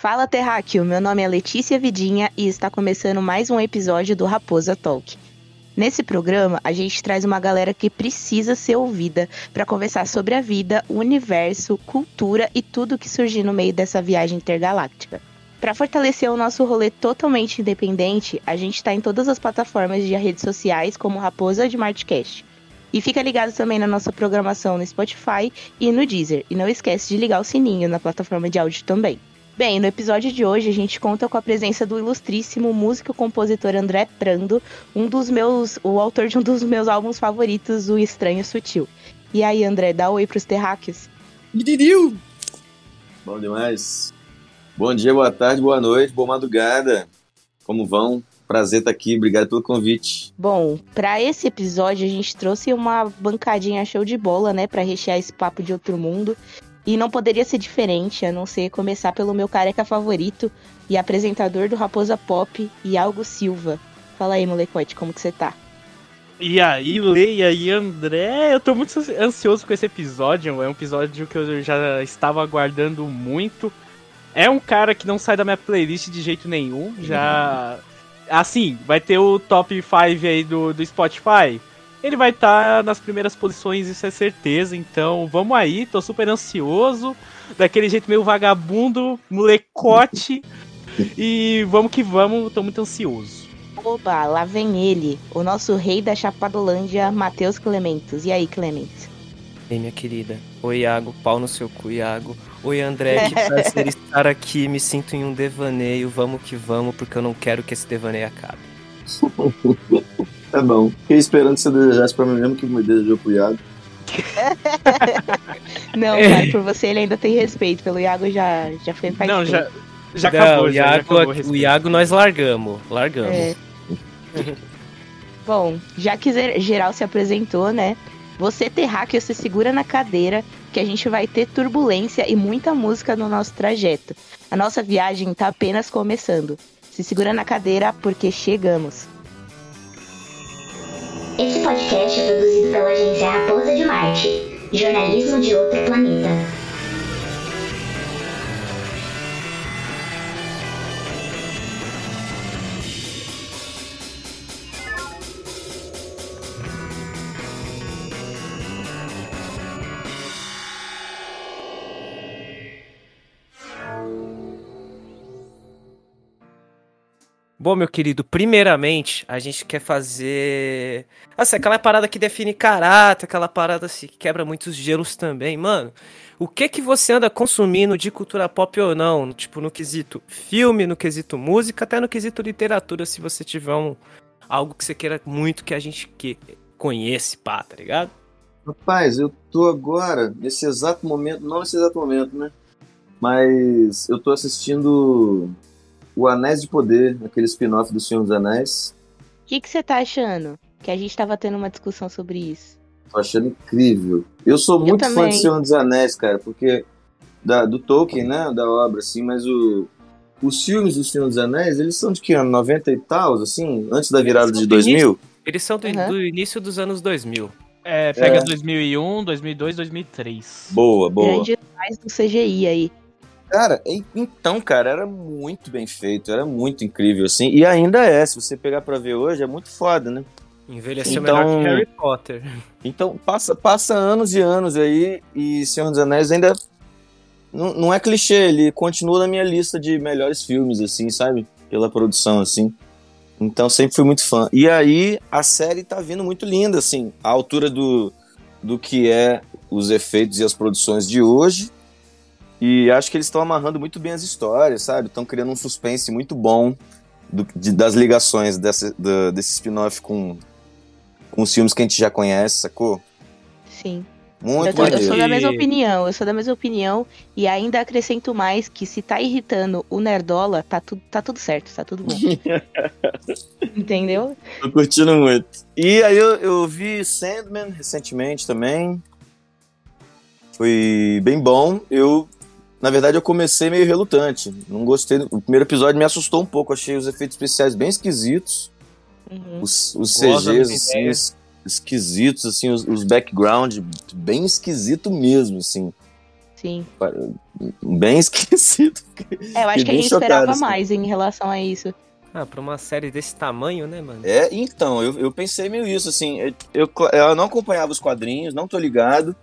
Fala Terráqueo, meu nome é Letícia Vidinha e está começando mais um episódio do Raposa Talk. Nesse programa, a gente traz uma galera que precisa ser ouvida para conversar sobre a vida, o universo, cultura e tudo que surgir no meio dessa viagem intergaláctica. Para fortalecer o nosso rolê totalmente independente, a gente está em todas as plataformas de redes sociais, como Raposa de Martcast. E fica ligado também na nossa programação no Spotify e no Deezer. E não esquece de ligar o sininho na plataforma de áudio também. Bem, no episódio de hoje a gente conta com a presença do ilustríssimo músico e compositor André Prando, um dos meus, o autor de um dos meus álbuns favoritos, O Estranho Sutil. E aí, André, dá oi pros terráqueos. Didiu! Bom demais. Bom dia, boa tarde, boa noite, boa madrugada. Como vão? Prazer estar aqui, obrigado pelo convite. Bom, para esse episódio a gente trouxe uma bancadinha show de bola, né, para rechear esse papo de outro mundo. E não poderia ser diferente, a não ser começar pelo meu careca favorito e apresentador do Raposa Pop, Iago Silva. Fala aí, molecote, como que você tá? E aí, Lei, e André? Eu tô muito ansioso com esse episódio. É um episódio que eu já estava aguardando muito. É um cara que não sai da minha playlist de jeito nenhum. Já. Assim, vai ter o top 5 aí do, do Spotify ele vai estar tá nas primeiras posições, isso é certeza. Então, vamos aí, tô super ansioso. Daquele jeito meio vagabundo, molecote. e vamos que vamos, tô muito ansioso. Oba, lá vem ele, o nosso rei da Chapadolândia, Matheus Clementos. E aí, Clementes? Ei, minha querida. Oi, Iago. Pau no seu cu, Iago. Oi, André. Que prazer estar aqui. Me sinto em um devaneio. Vamos que vamos, porque eu não quero que esse devaneio acabe. Tá bom. Fiquei esperando que você desejasse pra mim mesmo que me desejou pro Iago. não, cara, por você ele ainda tem respeito. Pelo Iago já, já foi faz Não, já, já acabou. Não, já, Iago, já acabou o o Iago nós largamos. Largamos. É. Bom, já que geral se apresentou, né? Você terráqueo se segura na cadeira que a gente vai ter turbulência e muita música no nosso trajeto. A nossa viagem tá apenas começando. Se segura na cadeira porque chegamos. Esse podcast é produzido pela agência Raposa de Marte, jornalismo de outro planeta. Bom, meu querido, primeiramente, a gente quer fazer. Assim, aquela parada que define caráter, aquela parada assim, que quebra muitos gelos também. Mano, o que que você anda consumindo de cultura pop ou não? Tipo, no quesito filme, no quesito música, até no quesito literatura, se você tiver um, algo que você queira muito que a gente que conhece, pá, tá ligado? Rapaz, eu tô agora, nesse exato momento, não nesse exato momento, né? Mas eu tô assistindo o Anéis de Poder, aquele spin-off do Senhor dos Anéis. O que, você tá achando? Que a gente tava tendo uma discussão sobre isso. Tô achando incrível. Eu sou muito Eu fã de Senhor dos Anéis, cara, porque. Da, do Tolkien, né? Da obra, assim, mas o. Os filmes do Senhor dos Anéis, eles são de que ano? 90 e tal, assim? Antes da virada de 2000? Eles são do, Uhum. do início dos anos 2000. É, pega É. 2001, 2002, 2003. Boa, boa. Grande mais do CGI aí. Cara, então, cara, era muito bem feito, era muito incrível, assim. E ainda é, se você pegar pra ver hoje, é muito foda, né? Envelheceu Então- melhor que Harry Potter. Então, passa, passa anos e anos aí, e Senhor dos Anéis ainda. Não, não é clichê, ele continua na minha lista de melhores filmes, assim, sabe? Pela produção, assim. Então, sempre fui muito fã. E aí, a série tá vindo muito linda, assim, à altura do, do que é os efeitos e as produções de hoje. E acho que eles estão amarrando muito bem as histórias, sabe? Estão criando um suspense muito bom do- de- das ligações dessa, da- desse spin-off com, com os filmes que a gente já conhece, sacou? Sim. Muito Eu, tô- eu sou da mesma opinião, eu sou da mesma opinião. E ainda acrescento mais que se tá irritando o Nerdola, tá, tu, tá tudo certo, tá tudo bom. Entendeu? Tô curtindo muito. E aí eu, eu vi Sandman recentemente também. Foi bem bom. Eu, na verdade, eu comecei meio relutante. Não gostei. O primeiro episódio me assustou um pouco. Achei os efeitos especiais bem esquisitos. Uhum. Os, os CGs, assim, es- esquisitos, assim, os, os background bem esquisito mesmo, assim. Sim. Bem esquecido. É, eu acho que a gente chocado, esperava assim. mais em relação a isso. Ah, pra uma série desse tamanho, né, mano? É, então, eu, eu pensei meio isso, assim, eu, eu, eu não acompanhava os quadrinhos, não tô ligado,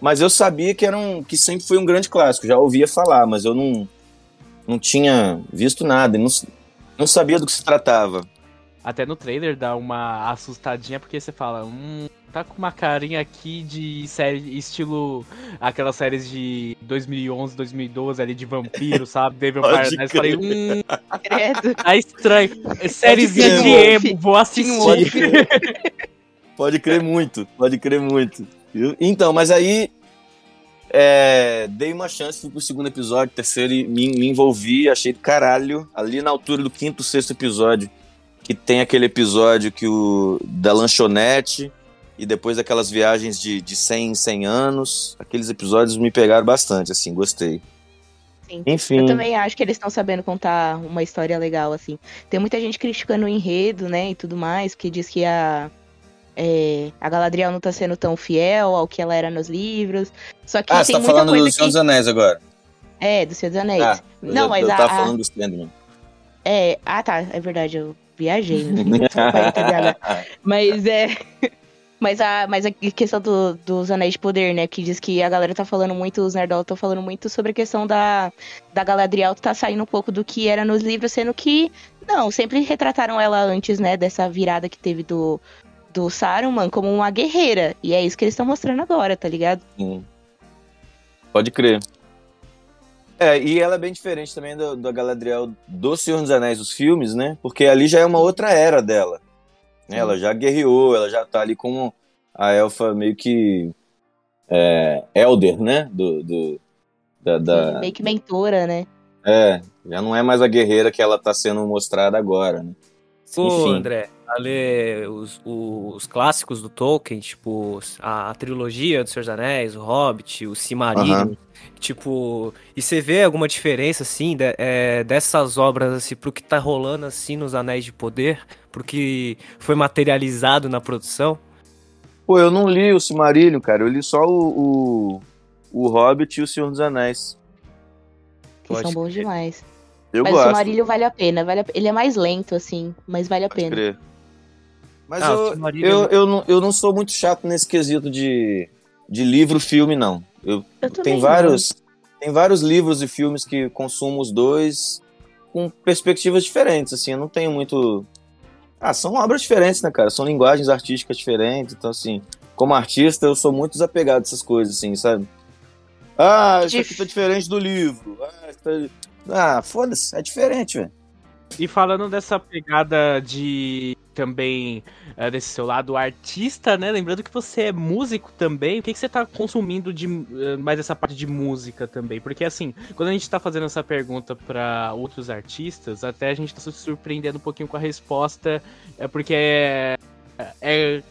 mas eu sabia que era um, que sempre foi um grande clássico, já ouvia falar, mas eu não, não tinha visto nada, não, não sabia do que se tratava. Até no trailer dá uma assustadinha porque você fala, hum, tá com uma carinha aqui de série estilo aquelas séries de 2011, 2012 ali de vampiro, sabe? Devil Paradise. Falei, crer. hum, Credo. tá estranho. Sériezinha de emo, vou assistir. Pode crer. Pode crer muito, pode crer muito. Então, mas aí é, dei uma chance, fui pro segundo episódio, terceiro, e me, me envolvi, achei caralho, ali na altura do quinto, sexto episódio, que tem aquele episódio que o da lanchonete e depois aquelas viagens de, de 100 em 100 anos. Aqueles episódios me pegaram bastante, assim, gostei. Sim. Enfim, Eu também acho que eles estão sabendo contar uma história legal, assim. Tem muita gente criticando o enredo, né, e tudo mais, que diz que a, é, a Galadriel não tá sendo tão fiel ao que ela era nos livros. Só que ah, você tá muita falando coisa do Senhor que... dos Anéis agora. É, do Senhor dos Anéis. Ah, não, eu, mas eu a, tava a- falando do Sandman. É, ah tá, é verdade, eu viajei. né? Desculpa. Mas é. Mas a, mas a questão do- dos Anéis de Poder, né? Que diz que a galera tá falando muito, os nerdolas estão falando muito sobre a questão da, da Galadriel tá saindo um pouco do que era nos livros, sendo que, não, sempre retrataram ela antes, né? Dessa virada que teve do, do Saruman como uma guerreira. E é isso que eles estão mostrando agora, tá ligado? Sim. Pode crer. É, e ela é bem diferente também do- da Galadriel do Senhor dos Anéis, os filmes, né? Porque ali já é uma outra era dela. né? Ela já guerreou, ela já tá ali como a elfa meio que é, elder, né? Do, do- da, da- Meio que mentora, né? é, já não é mais a guerreira que ela tá sendo mostrada agora, né? Pô, Enfim. André, a ler os, os clássicos do Tolkien, tipo, a, a trilogia do Senhor dos Anéis, o Hobbit, o Silmarillion, Aham. tipo, e você vê alguma diferença, assim, de- é, dessas obras, assim, pro que tá rolando, assim, nos Anéis de Poder, pro que foi materializado na produção? Pô, eu não li o Silmarillion, cara. Eu li só o, o, o Hobbit e o Senhor dos Anéis. Que Pode são bons demais. Eu mas gosto. o Silmarillion vale a pena, vale a- ele é mais lento, assim, mas vale a Pode pena. crer. Mas Ah, eu, eu, é eu, não, eu não sou muito chato nesse quesito de, de livro-filme, não. Eu, Eu tem, não. vários, tem vários livros e filmes que consumo os dois com perspectivas diferentes, assim. Eu não tenho muito... Ah, são obras diferentes, né, cara? São linguagens artísticas diferentes. Então, assim, como artista, eu sou muito desapegado dessas coisas, assim, sabe? Ah, isso aqui tá diferente do livro. Ah, isso tá- ah foda-se, é diferente, velho. E falando dessa pegada de também eh, desse seu lado artista, né? Lembrando que você é músico também, o que, que você tá consumindo de eh, mais essa parte de música também? Porque assim, quando a gente tá fazendo essa pergunta pra outros artistas, até a gente tá se surpreendendo um pouquinho com a resposta, é porque é- é-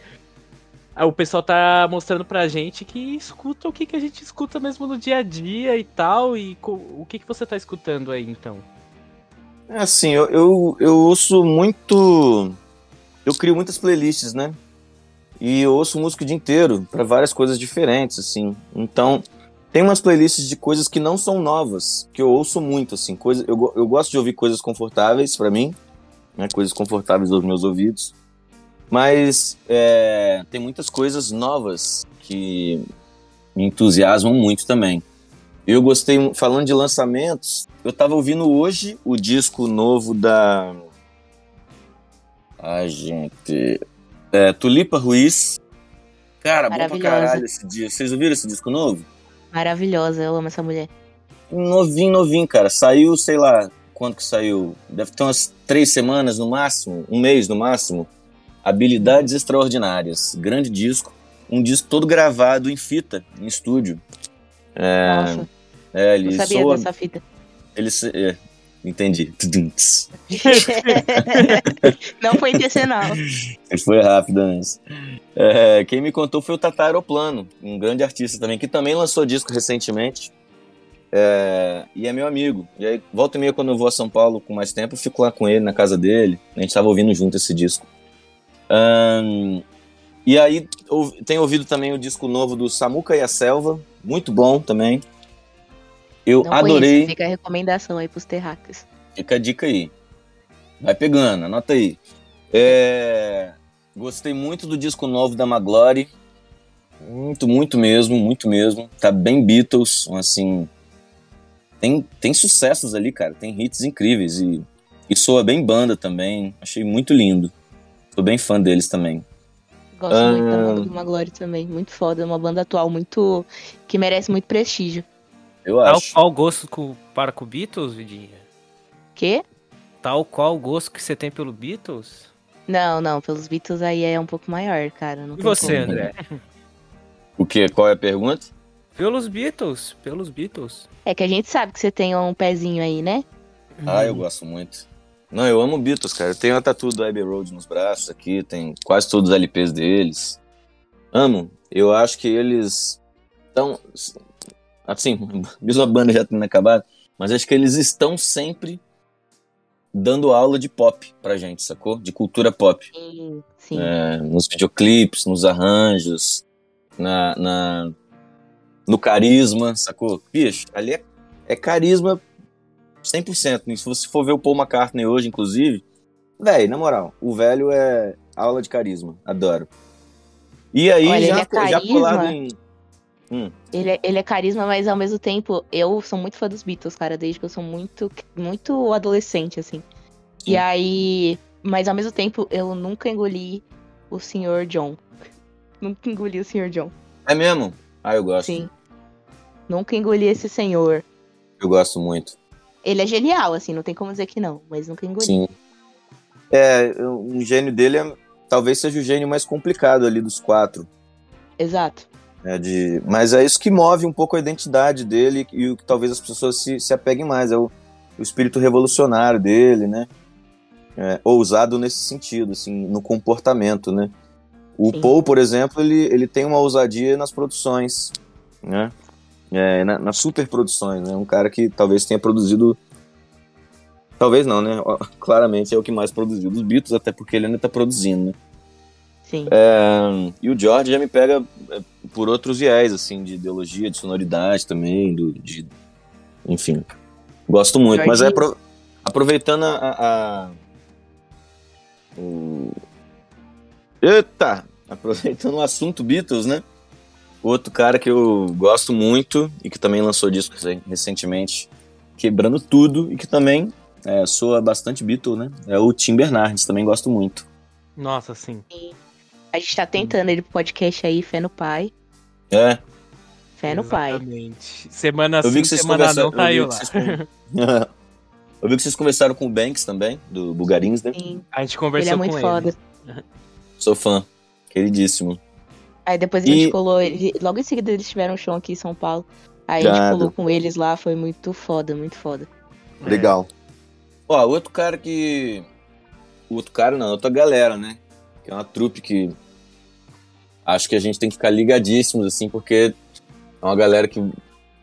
o pessoal tá mostrando pra gente que escuta o que, que a gente escuta mesmo no dia a dia e tal, e o que, que você tá escutando aí então? É assim, eu, eu, eu ouço muito. Eu crio muitas playlists, né? E eu ouço música o dia inteiro, para várias coisas diferentes, assim. Então, tem umas playlists de coisas que não são novas, que eu ouço muito, assim. Coisa, eu, eu gosto de ouvir coisas confortáveis para mim, né? Coisas confortáveis aos meus ouvidos. Mas é, tem muitas coisas novas que me entusiasmam muito também. Eu gostei, falando de lançamentos, eu tava ouvindo hoje o disco novo da. Ai, gente. É, Tulipa Ruiz. Cara, bom pra Maravilhosa. caralho esse disco. Vocês ouviram esse disco novo? Maravilhosa, eu amo essa mulher. Novinho, novinho, cara. Saiu, sei lá, quando que saiu? Deve ter umas três semanas no máximo, um mês no máximo. Habilidades Extraordinárias. Grande disco. Um disco todo gravado em fita, em estúdio. É, Nossa, é, não ele sabia soa, dessa fita. ele é, entendi. Não foi intencional. Ele foi rápido antes. É, quem me contou foi o Tata Aeroplano, um grande artista também, que também lançou disco recentemente. É, e é meu amigo. E aí, volta e meia, quando eu vou a São Paulo com mais tempo, eu fico lá com ele, na casa dele. A gente tava ouvindo junto esse disco. Ahn, e aí, ou- tenho ouvido também o disco novo do Samuca e a Selva, muito bom também. Eu Não adorei. conheço, fica a recomendação aí pros terráqueos. Fica a dica aí. Vai pegando, anota aí. É, Gostei muito do disco novo da Maglory. Muito, muito mesmo, muito mesmo. Tá bem Beatles, assim. Tem, tem sucessos ali, cara. Tem hits incríveis e, e soa bem banda também. Achei muito lindo. Tô bem fã deles também. Gosto muito da Ah. banda do Maglore também. Muito foda. Uma banda atual muito. que merece muito prestígio. Eu Tal acho. qual gosto com, para com Beatles, Vidinha? Quê? Tal qual o gosto que você tem pelo Beatles? Não, não, pelos Beatles aí é um pouco maior, cara. Não E tem você, como. André? O que? Qual é a pergunta? Pelos Beatles, pelos Beatles. É que a gente sabe que você tem um pezinho aí, né? Ah, eu gosto muito. Não, eu amo Beatles, cara. Eu tenho a tatu do Abbey Road nos braços aqui, tem quase todos os LPs deles. Amo. Eu acho que eles estão. Assim, mesmo a banda já tendo acabado, mas acho que eles estão sempre dando aula de pop pra gente, sacou? De cultura pop. Sim, sim. É, nos videoclipes, nos arranjos, na, na- no carisma, sacou? Bicho, ali é, é carisma 100%. E se você for ver o Paul McCartney hoje, inclusive, velho, na moral, o velho é aula de carisma. Adoro. E aí, Olha, já, ele é já carisma. colado em. Hum, Ele, é, ele é carisma, mas ao mesmo tempo, eu sou muito fã dos Beatles, cara, desde que eu sou muito, muito adolescente, assim. Sim. E aí. Mas ao mesmo tempo, eu nunca engoli o Sr. John. Nunca engoli o Sr. John. é mesmo? Ah, eu gosto. Sim. Nunca engoli esse senhor. Eu gosto muito. Ele é genial, assim, não tem como dizer que não, mas nunca engoli. Sim. É, um gênio dele é, talvez seja o gênio mais complicado ali dos quatro. Exato. né, de, mas é isso que move um pouco a identidade dele e o que talvez as pessoas se, se apeguem mais. É o, o espírito revolucionário dele, né? É, ousado nesse sentido, assim, no comportamento, né? O Sim. Paul, por exemplo, ele, ele tem uma ousadia nas produções, né? É, na- nas superproduções, né? Um cara que talvez tenha produzido... Talvez não, né? Claramente é o que mais produziu dos Beatles, até porque ele ainda tá produzindo, né? Sim. É, e o George já me pega é, por outros viés, assim, de ideologia, de sonoridade também, do, de, enfim. Gosto muito, mas é aproveitando a, a- a- o... Eita! Aproveitando o assunto Beatles, né? Outro cara que eu gosto muito e que também lançou disco rec- recentemente, quebrando tudo e que também é, soa bastante Beatle, né? É o Tim Bernardes, também gosto muito. Nossa, sim. A gente tá tentando ele pro podcast aí, Fé no Pai. É, Fé no Pai. Exatamente. Semana Eu vi sim, que vocês semana conversaram. não, tá eu, lá. que vocês, eu vi que vocês conversaram com o Banks também, do Bugarins, né? Sim. A gente Ele conversou é muito com foda. ele. Sou fã. Queridíssimo. Aí depois a E- gente colou. ele- Logo em seguida eles tiveram um show aqui em São Paulo. Aí a gente colou com eles lá, foi muito foda, muito foda. É. Legal. Ó, outro cara que. Outro cara não, outra galera, né? Que é uma trupe que. Acho que a gente tem que ficar ligadíssimos, assim, porque é uma galera que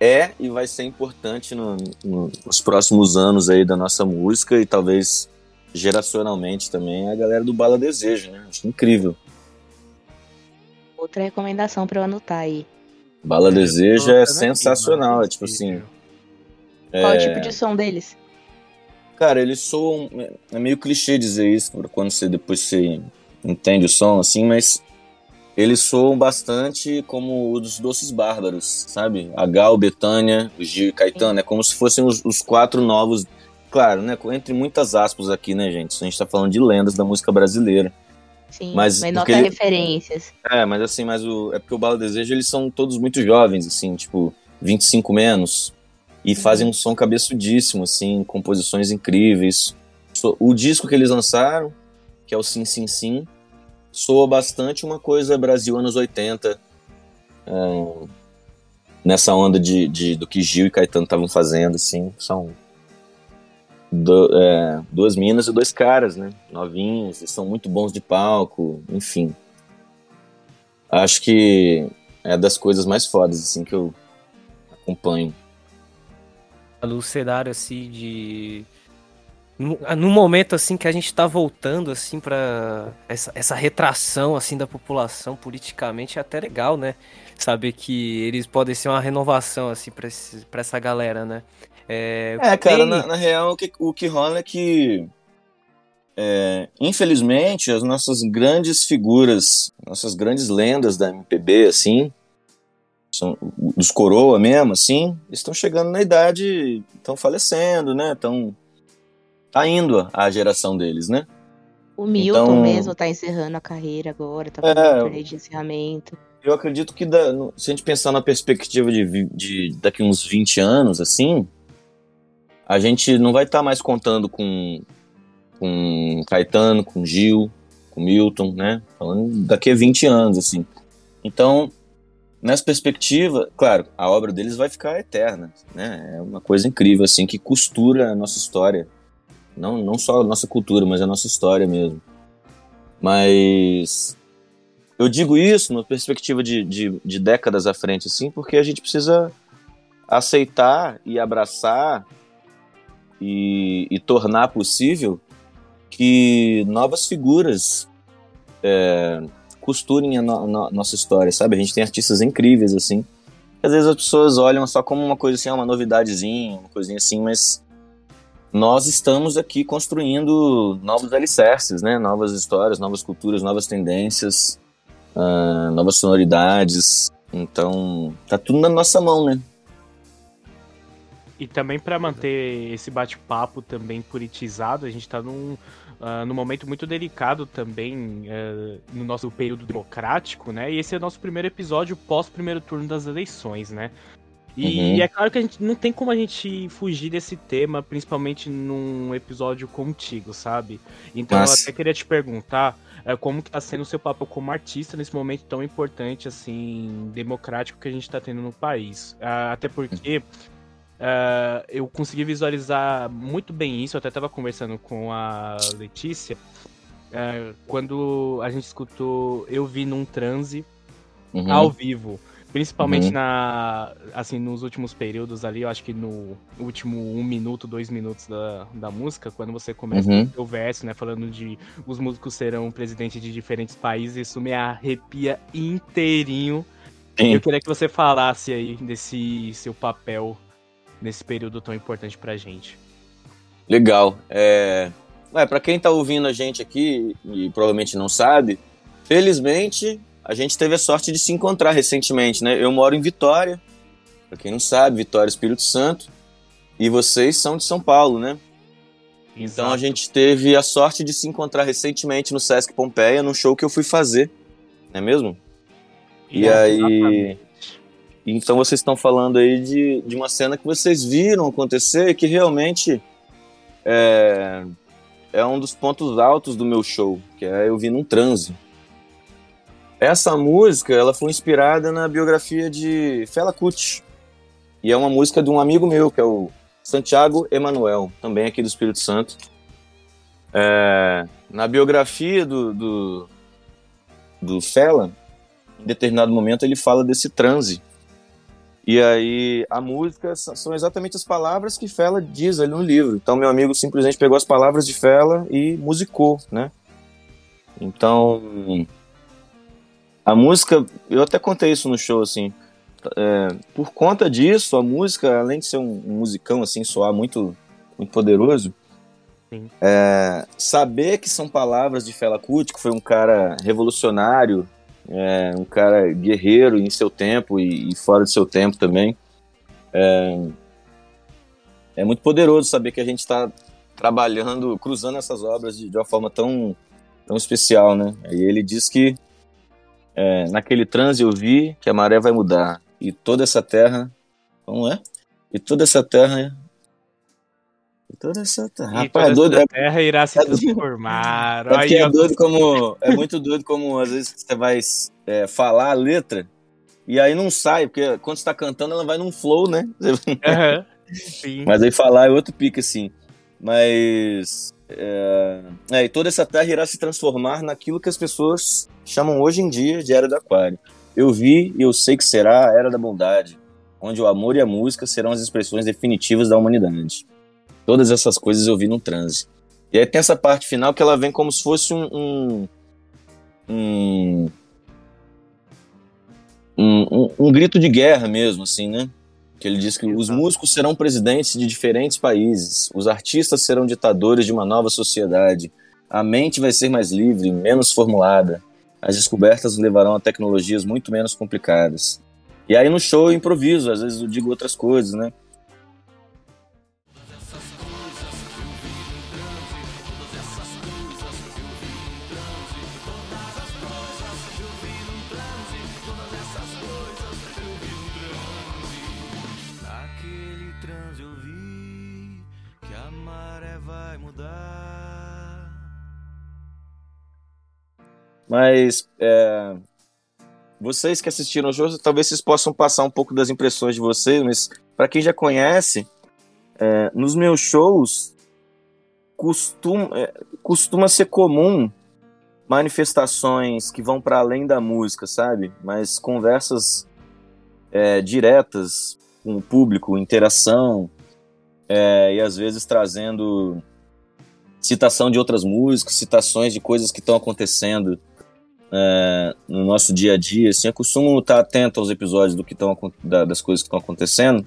é e vai ser importante no- no- nos próximos anos aí da nossa música e talvez geracionalmente também é a galera do Bala Desejo, né? Acho incrível. Outra recomendação pra eu anotar aí. Bala Desejo é sensacional, é tipo assim. Qual é o tipo de som deles? Cara, eles soam. É meio clichê dizer isso quando você depois você entende o som, assim, mas eles soam bastante como o dos Doces Bárbaros, sabe? A Gal, Betânia, o Gil e Caetano. É como se fossem os, os quatro novos. Claro, né? Entre muitas aspas aqui, né, gente? A gente tá falando de lendas da música brasileira. Sim, Mas mas nota ele- referências. É, mas assim, mas o, é porque o Bala Desejo, eles são todos muito jovens, assim, tipo, 25 menos. E fazem um som cabeçudíssimo, assim, composições incríveis. O disco que eles lançaram, que é o Sim Sim Sim, soa bastante uma coisa Brasil anos 80. é, nessa onda de, de- do que Gil e Caetano estavam fazendo, assim. São do- é, duas minas e dois caras, né? Novinhos, eles são muito bons de palco, enfim acho que é das coisas mais fodas, assim, que eu acompanho. no cenário assim de no, no momento assim que a gente tá voltando assim para essa, essa retração assim da população politicamente é até legal, né? Saber que eles podem ser uma renovação assim para essa galera, né? É, é cara, tem... na, na, real o que, o que rola é que é, infelizmente as nossas grandes figuras, nossas grandes lendas da MPB assim, são dos coroa mesmo assim, estão chegando na idade, estão falecendo, né? Estão tá indo a geração deles, né? O Milton então, mesmo tá encerrando a carreira agora, tá fazendo é, um de encerramento. Eu acredito que da, se a gente pensar na perspectiva de, de daqui uns 20 anos, assim, a gente não vai estar tá mais contando com, com Caetano, com Gil, com Milton, né? Falando daqui a 20 anos, assim. Então, nessa perspectiva, claro, a obra deles vai ficar eterna, né? É uma coisa incrível, assim, que costura a nossa história não, não só a nossa cultura, mas a nossa história mesmo. Mas eu digo isso numa perspectiva de, de, de décadas à frente, assim, porque a gente precisa aceitar e abraçar e, e tornar possível que novas figuras é, costurem a, no, nossa história, sabe? A gente tem artistas incríveis, assim. Às vezes as pessoas olham só como uma coisa assim, uma novidadezinha, uma coisinha assim, mas nós estamos aqui construindo novos alicerces, né? Novas histórias, novas culturas, novas tendências, uh, novas sonoridades. Então, tá tudo na nossa mão, né? E também para manter esse bate-papo também politizado, a gente está num, uh, num momento muito delicado também uh, no nosso período democrático, né? E esse é o nosso primeiro episódio pós primeiro turno das eleições, né? E uhum. é claro que a gente não tem como a gente fugir desse tema, principalmente num episódio contigo, sabe? Então eu até queria te perguntar é, como que tá sendo o seu papel como artista nesse momento tão importante, assim, democrático que a gente tá tendo no país. Uh, até porque uh, eu consegui visualizar muito bem isso, eu até tava conversando com a Letícia, uh, quando a gente escutou Eu Vi Num Transe uhum. ao vivo. Principalmente uhum. na. Assim, nos últimos períodos ali, eu acho que no último um minuto, dois minutos da, da música, quando você começa uhum. o verso, né? Falando de os músicos serão presidentes de diferentes países, isso me arrepia inteirinho. Sim. Eu queria que você falasse aí desse seu papel nesse período tão importante pra gente. Legal. É... Ué, pra quem tá ouvindo a gente aqui e provavelmente não sabe, felizmente a gente teve a sorte de se encontrar recentemente, né? Eu moro em Vitória, para quem não sabe, Vitória Espírito Santo, e vocês são de São Paulo, né? Exato. Então a gente teve a sorte de se encontrar recentemente no Sesc Pompeia, num show que eu fui fazer, não é mesmo? E aí. Então vocês estão falando aí de, de uma cena que vocês viram acontecer e que realmente é, é um dos pontos altos do meu show, que é eu vi num transe. Essa música, ela foi inspirada na biografia de Fela Kuti. E é uma música de um amigo meu, que é o Santiago Emanuel, também aqui do Espírito Santo. É, na biografia do, do, do Fela, em determinado momento ele fala desse transe. E aí a música são exatamente as palavras que Fela diz ali no livro. Então meu amigo simplesmente pegou as palavras de Fela e musicou, né? Então a música, eu até contei isso no show, assim, é, por conta disso, a música, além de ser um, um musicão, assim, soar muito, muito poderoso, é, saber que são palavras de Fela Kuti, que foi um cara revolucionário, é, um cara guerreiro em seu tempo e, e fora de seu tempo também, é, é muito poderoso saber que a gente está trabalhando, cruzando essas obras de, de uma forma tão, tão especial, né? E ele diz que é, naquele transe eu vi que a maré vai mudar e toda essa terra, como é? E toda essa terra e toda essa terra, Rapaz, toda é doido, essa terra irá se transformar. É, é, é doido como é muito doido como às vezes você vai é, falar a letra e aí não sai, porque quando você tá cantando ela vai num flow, né? Uhum. Mas aí falar é outro pique assim. Mas é, é, e toda essa terra irá se transformar naquilo que as pessoas chamam hoje em dia de Era do Aquário. Eu vi e eu sei que será a Era da Bondade, onde o amor e a música serão as expressões definitivas da humanidade. Todas essas coisas eu vi no transe. E aí tem essa parte final que ela vem como se fosse um. um, um, um, um grito de guerra mesmo, assim, né? Que ele diz que os músicos serão presidentes de diferentes países, os artistas serão ditadores de uma nova sociedade, a mente vai ser mais livre, menos formulada, as descobertas levarão a tecnologias muito menos complicadas. E aí no show eu improviso, às vezes eu digo outras coisas, né? Mas é, vocês que assistiram o jogo, talvez vocês possam passar um pouco das impressões de vocês, mas para quem já conhece, é, nos meus shows costuma, é, costuma ser comum manifestações que vão para além da música, sabe? Mas conversas é, diretas com o público, interação, é, e às vezes trazendo citação de outras músicas, citações de coisas que estão acontecendo é, no nosso dia a dia. Assim, eu costumo estar atento aos episódios do que tão, da, das coisas que estão acontecendo,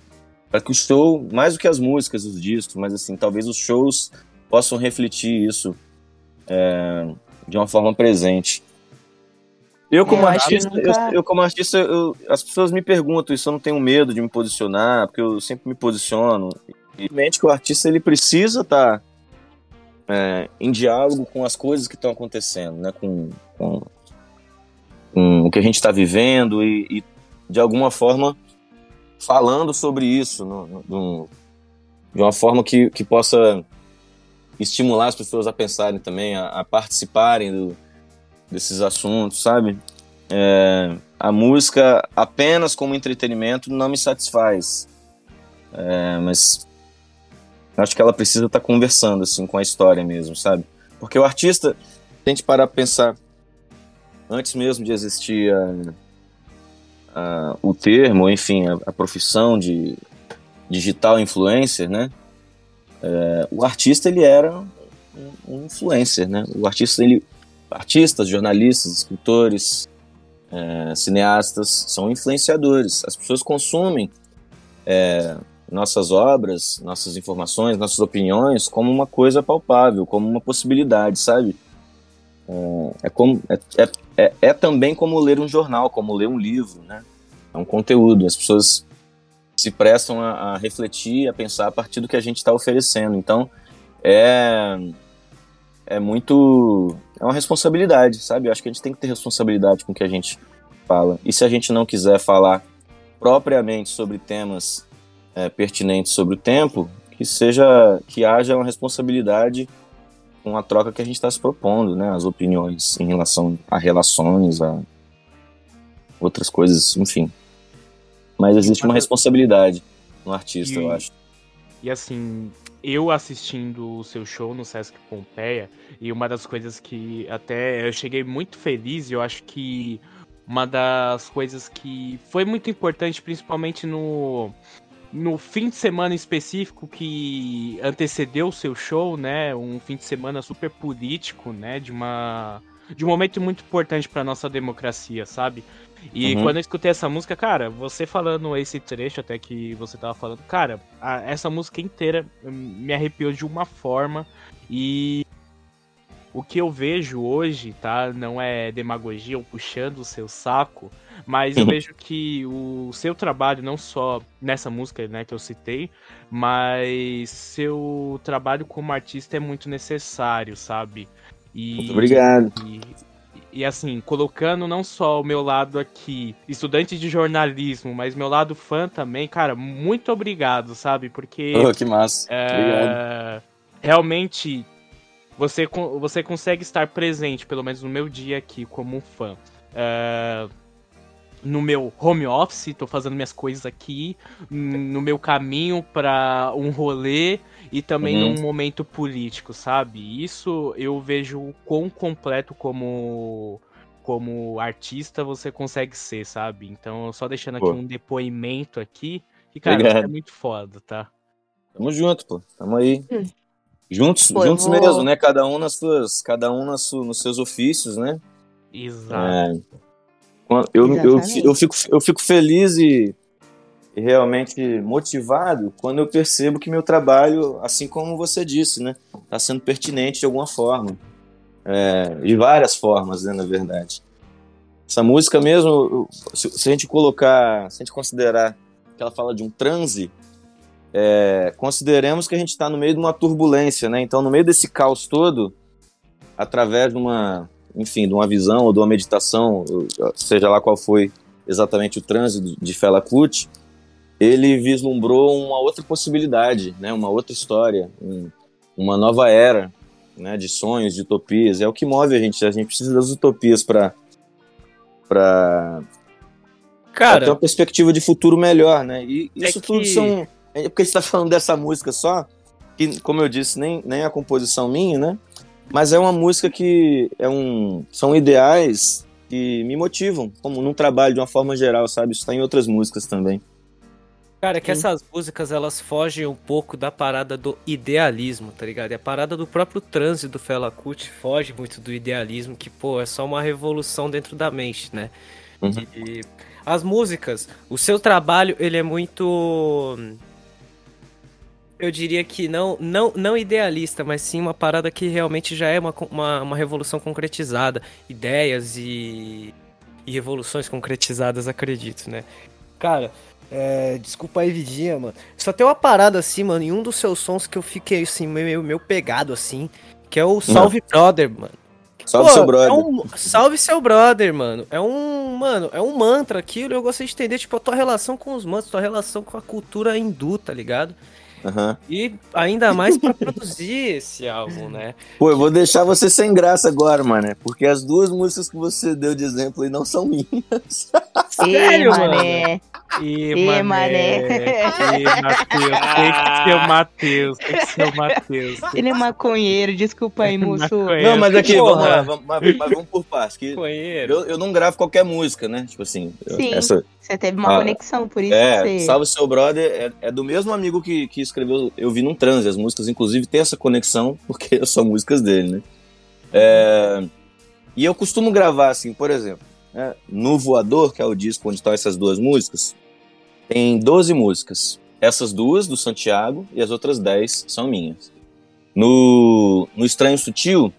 para que o show, mais do que as músicas, os discos, mas assim, talvez os shows possam refletir isso é, de uma forma presente. Eu como Eu que artista, nunca- eu, eu como artista, eu- as pessoas me perguntam isso, eu não tenho medo de me posicionar, porque eu sempre me posiciono. E mente que o artista ele precisa estar em diálogo com as coisas que estão acontecendo, né? Com, com, com o que a gente está vivendo e, e, de alguma forma falando sobre isso, no- no- de uma forma que, que possa estimular as pessoas a pensarem também, a, a participarem do, desses assuntos, sabe? É, a música apenas como entretenimento não me satisfaz, É, mas acho que ela precisa estar conversando assim com a história mesmo, sabe? Porque o artista tem que parar para pensar antes mesmo de existir a- a- o termo, enfim, a, a profissão de digital influencer, né? É, o artista ele era um, influencer, né? O artista ele artistas, jornalistas, escritores, é, cineastas são influenciadores. As pessoas consumem é, nossas obras, nossas informações, nossas opiniões como uma coisa palpável, como uma possibilidade, sabe? É, é como, é, é, é, é também como ler um jornal, como ler um livro, né? É um conteúdo. As pessoas se prestam a, a refletir, a pensar a partir do que a gente está oferecendo. Então, é, é muito. É uma responsabilidade, sabe? Eu acho que a gente tem que ter responsabilidade com o que a gente fala. E se a gente não quiser falar propriamente sobre temas é, pertinentes sobre o tempo, que seja. que haja uma responsabilidade com a troca que a gente está se propondo, né? As opiniões em relação a relações, a outras coisas, enfim. Mas existe uma responsabilidade no artista, E- eu acho. E assim, eu assistindo o seu show no Sesc Pompeia, e uma das coisas que até eu cheguei muito feliz, e eu acho que uma das coisas que foi muito importante, principalmente no, no fim de semana específico que antecedeu o seu show, né? Um fim de semana super político, né? De uma. De um momento muito importante para nossa democracia, sabe? E Uhum. quando eu escutei essa música, cara, você falando esse trecho até que você tava falando, cara, a- essa música inteira hum, me arrepiou de uma forma e o que eu vejo hoje, tá? Não é demagogia ou puxando o seu saco, mas eu Uhum. vejo que o seu trabalho, não só nessa música, né, que eu citei, mas seu trabalho como artista é muito necessário, sabe? E, Muito obrigado. e, e assim, colocando não só o meu lado aqui, estudante de jornalismo, mas meu lado fã também, cara, muito obrigado, sabe? Porque Oh, que massa. Obrigado. é, realmente você, você consegue estar presente, pelo menos no meu dia aqui, como um fã. É, no meu home office, tô fazendo minhas coisas aqui, no meu caminho pra um rolê e também Uhum. num momento político, sabe? Isso eu vejo o quão completo como como artista você consegue ser, sabe? Então, só deixando aqui Pô. um depoimento aqui, que cara, é muito foda, tá? Tamo junto, pô. Tamo aí. Hum. Juntos, Pô, juntos vou- mesmo, né? Cada um nas suas, cada um nas su- nos seus ofícios, né? Exato. É. Eu, eu, eu, fico, eu fico feliz e, e realmente motivado quando eu percebo que meu trabalho, assim como você disse, né? Tá sendo pertinente de alguma forma. É, de várias formas, né, na verdade. Essa música mesmo, se, se a gente colocar, se a gente considerar que ela fala de um transe, é, consideremos que a gente está no meio de uma turbulência, né? Então, no meio desse caos todo, através de uma, enfim, de uma visão ou de uma meditação, seja lá qual foi exatamente o transe de- Fela Kuti, ele vislumbrou uma outra possibilidade, né? Uma outra história, um- uma nova era, né? De sonhos, de utopias. É o que move a gente. A gente precisa das utopias para para Cara, ter uma perspectiva de futuro melhor, né? E É isso tudo que- são. É porque está falando dessa música só, que, como eu disse, nem, nem a composição minha, né? Mas é uma música que é um, são ideais que me motivam, como num trabalho de uma forma geral, sabe? Isso está em outras músicas também. Cara, é que essas músicas elas fogem um pouco da parada do idealismo, tá ligado? E a parada do próprio transe do Fela Kuti foge muito do idealismo, que, pô, é só uma revolução dentro da mente, né? Uhum. E as músicas, o seu trabalho, ele é muito. Eu diria que não, não, não idealista, mas sim uma parada que realmente já é uma, uma, uma revolução concretizada. Ideias e, e revoluções concretizadas, acredito, né? Cara, é, desculpa aí, Vidinha, mano. Só tem uma parada assim, mano, em um dos seus sons que eu fiquei assim, meio, meio pegado assim, que é o Salve Brother, mano. Salve Pô, seu brother. é um- salve seu brother, mano. É um, mano, é um mantra aquilo. Eu gostaria de entender, tipo, a tua relação com os mantras, tua relação com a cultura hindu, tá ligado? Aham. E ainda mais pra produzir esse álbum, né? Pô, eu vou deixar você sem graça agora, mano. Porque as duas músicas que você deu de exemplo aí não são minhas. Sério, Ê, E, Ê, mané. Matheus. Tem que ser o Matheus. Tem que ser o Matheus. Ele é maconheiro, desculpa aí, moço. Maconheiro. Não, mas aqui, Porra. vamos lá, vamos, mas, mas vamos por partes. Que eu, eu não gravo qualquer música, né? Tipo assim, eu- Sim. essa, Você teve uma Ah, conexão, por isso É, que você... Salve Seu Brother é, é do mesmo amigo que, que escreveu Eu Vi Num Transe. As músicas, inclusive, têm essa conexão, porque são músicas dele, né? É, e eu costumo gravar, assim, por exemplo, né, no Voador, que é o disco onde estão essas duas músicas, tem 12 músicas. Essas duas do Santiago e as outras 10 são minhas. No, no Estranho Sutil,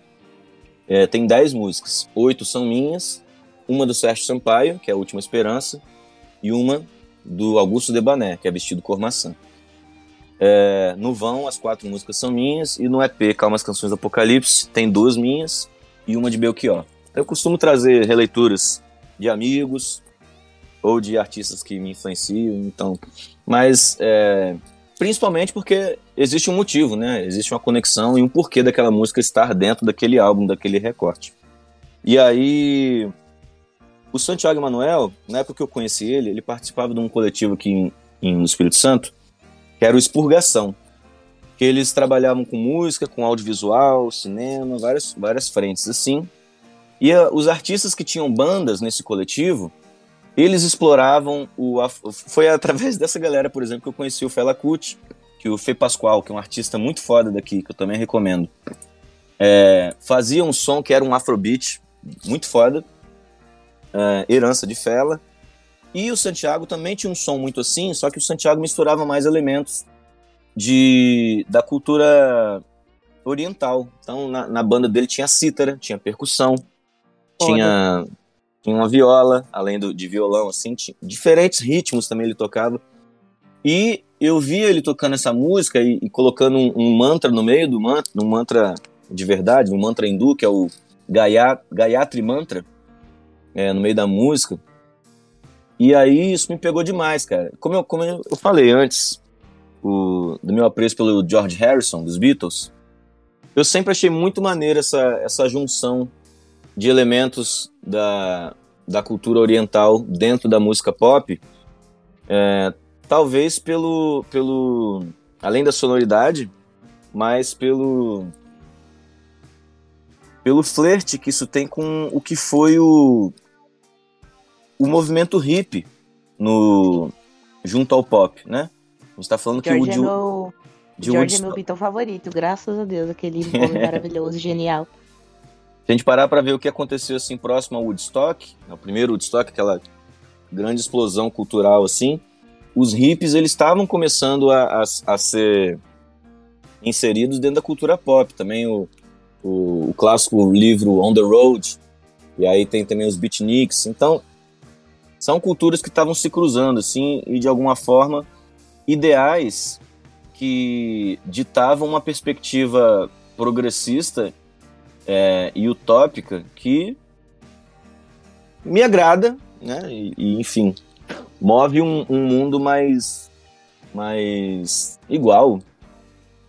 é, tem 10 músicas. Oito são minhas, uma do Sérgio Sampaio, que é a Última Esperança, e uma do Augusto Debané, que é Vestido Cor Maçã. É, no Vão, as quatro músicas são minhas, e no EP Calmas Canções do Apocalipse, tem duas minhas e uma de Belchior. Eu costumo trazer releituras de amigos ou de artistas que me influenciam, então. Mas é, principalmente porque existe um motivo, né? Existe uma conexão e um porquê daquela música estar dentro daquele álbum, daquele recorte. E aí, o Santiago Emanuel, na época que eu conheci ele, ele participava de um coletivo aqui em, em- no Espírito Santo, que era o Expurgação. Que eles trabalhavam com música, com audiovisual, cinema, várias, várias frentes assim. E ah, os artistas que tinham bandas nesse coletivo, eles exploravam o. af- Foi através dessa galera, por exemplo, que eu conheci o Fela Kuti, que o Fê Pascoal, que é um artista muito foda daqui, que eu também recomendo. É, fazia um som que era um afrobeat muito foda, é, herança de Fela. E o Santiago também tinha um som muito assim, só que o Santiago misturava mais elementos de da cultura oriental. Então, na, na banda dele tinha cítara, tinha percussão, tinha, tinha uma viola, além do, de violão, assim, tinha diferentes ritmos também ele tocava. E eu via ele tocando essa música e, e colocando um, um mantra no meio do mantra, um mantra de verdade, um mantra hindu, que é o Gaya, Gayatri Mantra, é, no meio da música. E aí isso me pegou demais, cara. Como eu, como eu falei antes, o, do meu apreço pelo George Harrison, dos Beatles, eu sempre achei muito maneira essa, essa junção de elementos da, da cultura oriental dentro da música pop. É, talvez pelo, pelo. além da sonoridade, mas pelo. pelo flerte que isso tem com o que foi o. o movimento hip no, junto ao pop, né? A gente tá falando que o George Ju- é meu, de George é Woodstock. meu Beatle favorito, graças a Deus, aquele homem maravilhoso, genial. Se a gente parar para ver o que aconteceu assim próximo ao Woodstock, o primeiro Woodstock, aquela grande explosão cultural assim, os hippies eles estavam começando a, a, a ser inseridos dentro da cultura pop. Também o, o, o clássico livro On the Road, e aí tem também os beatniks. Então, são culturas que estavam se cruzando assim e de alguma forma ideais que ditavam uma perspectiva progressista é, e utópica que me agrada, né? E, e, enfim, move um, um mundo mais, mais igual,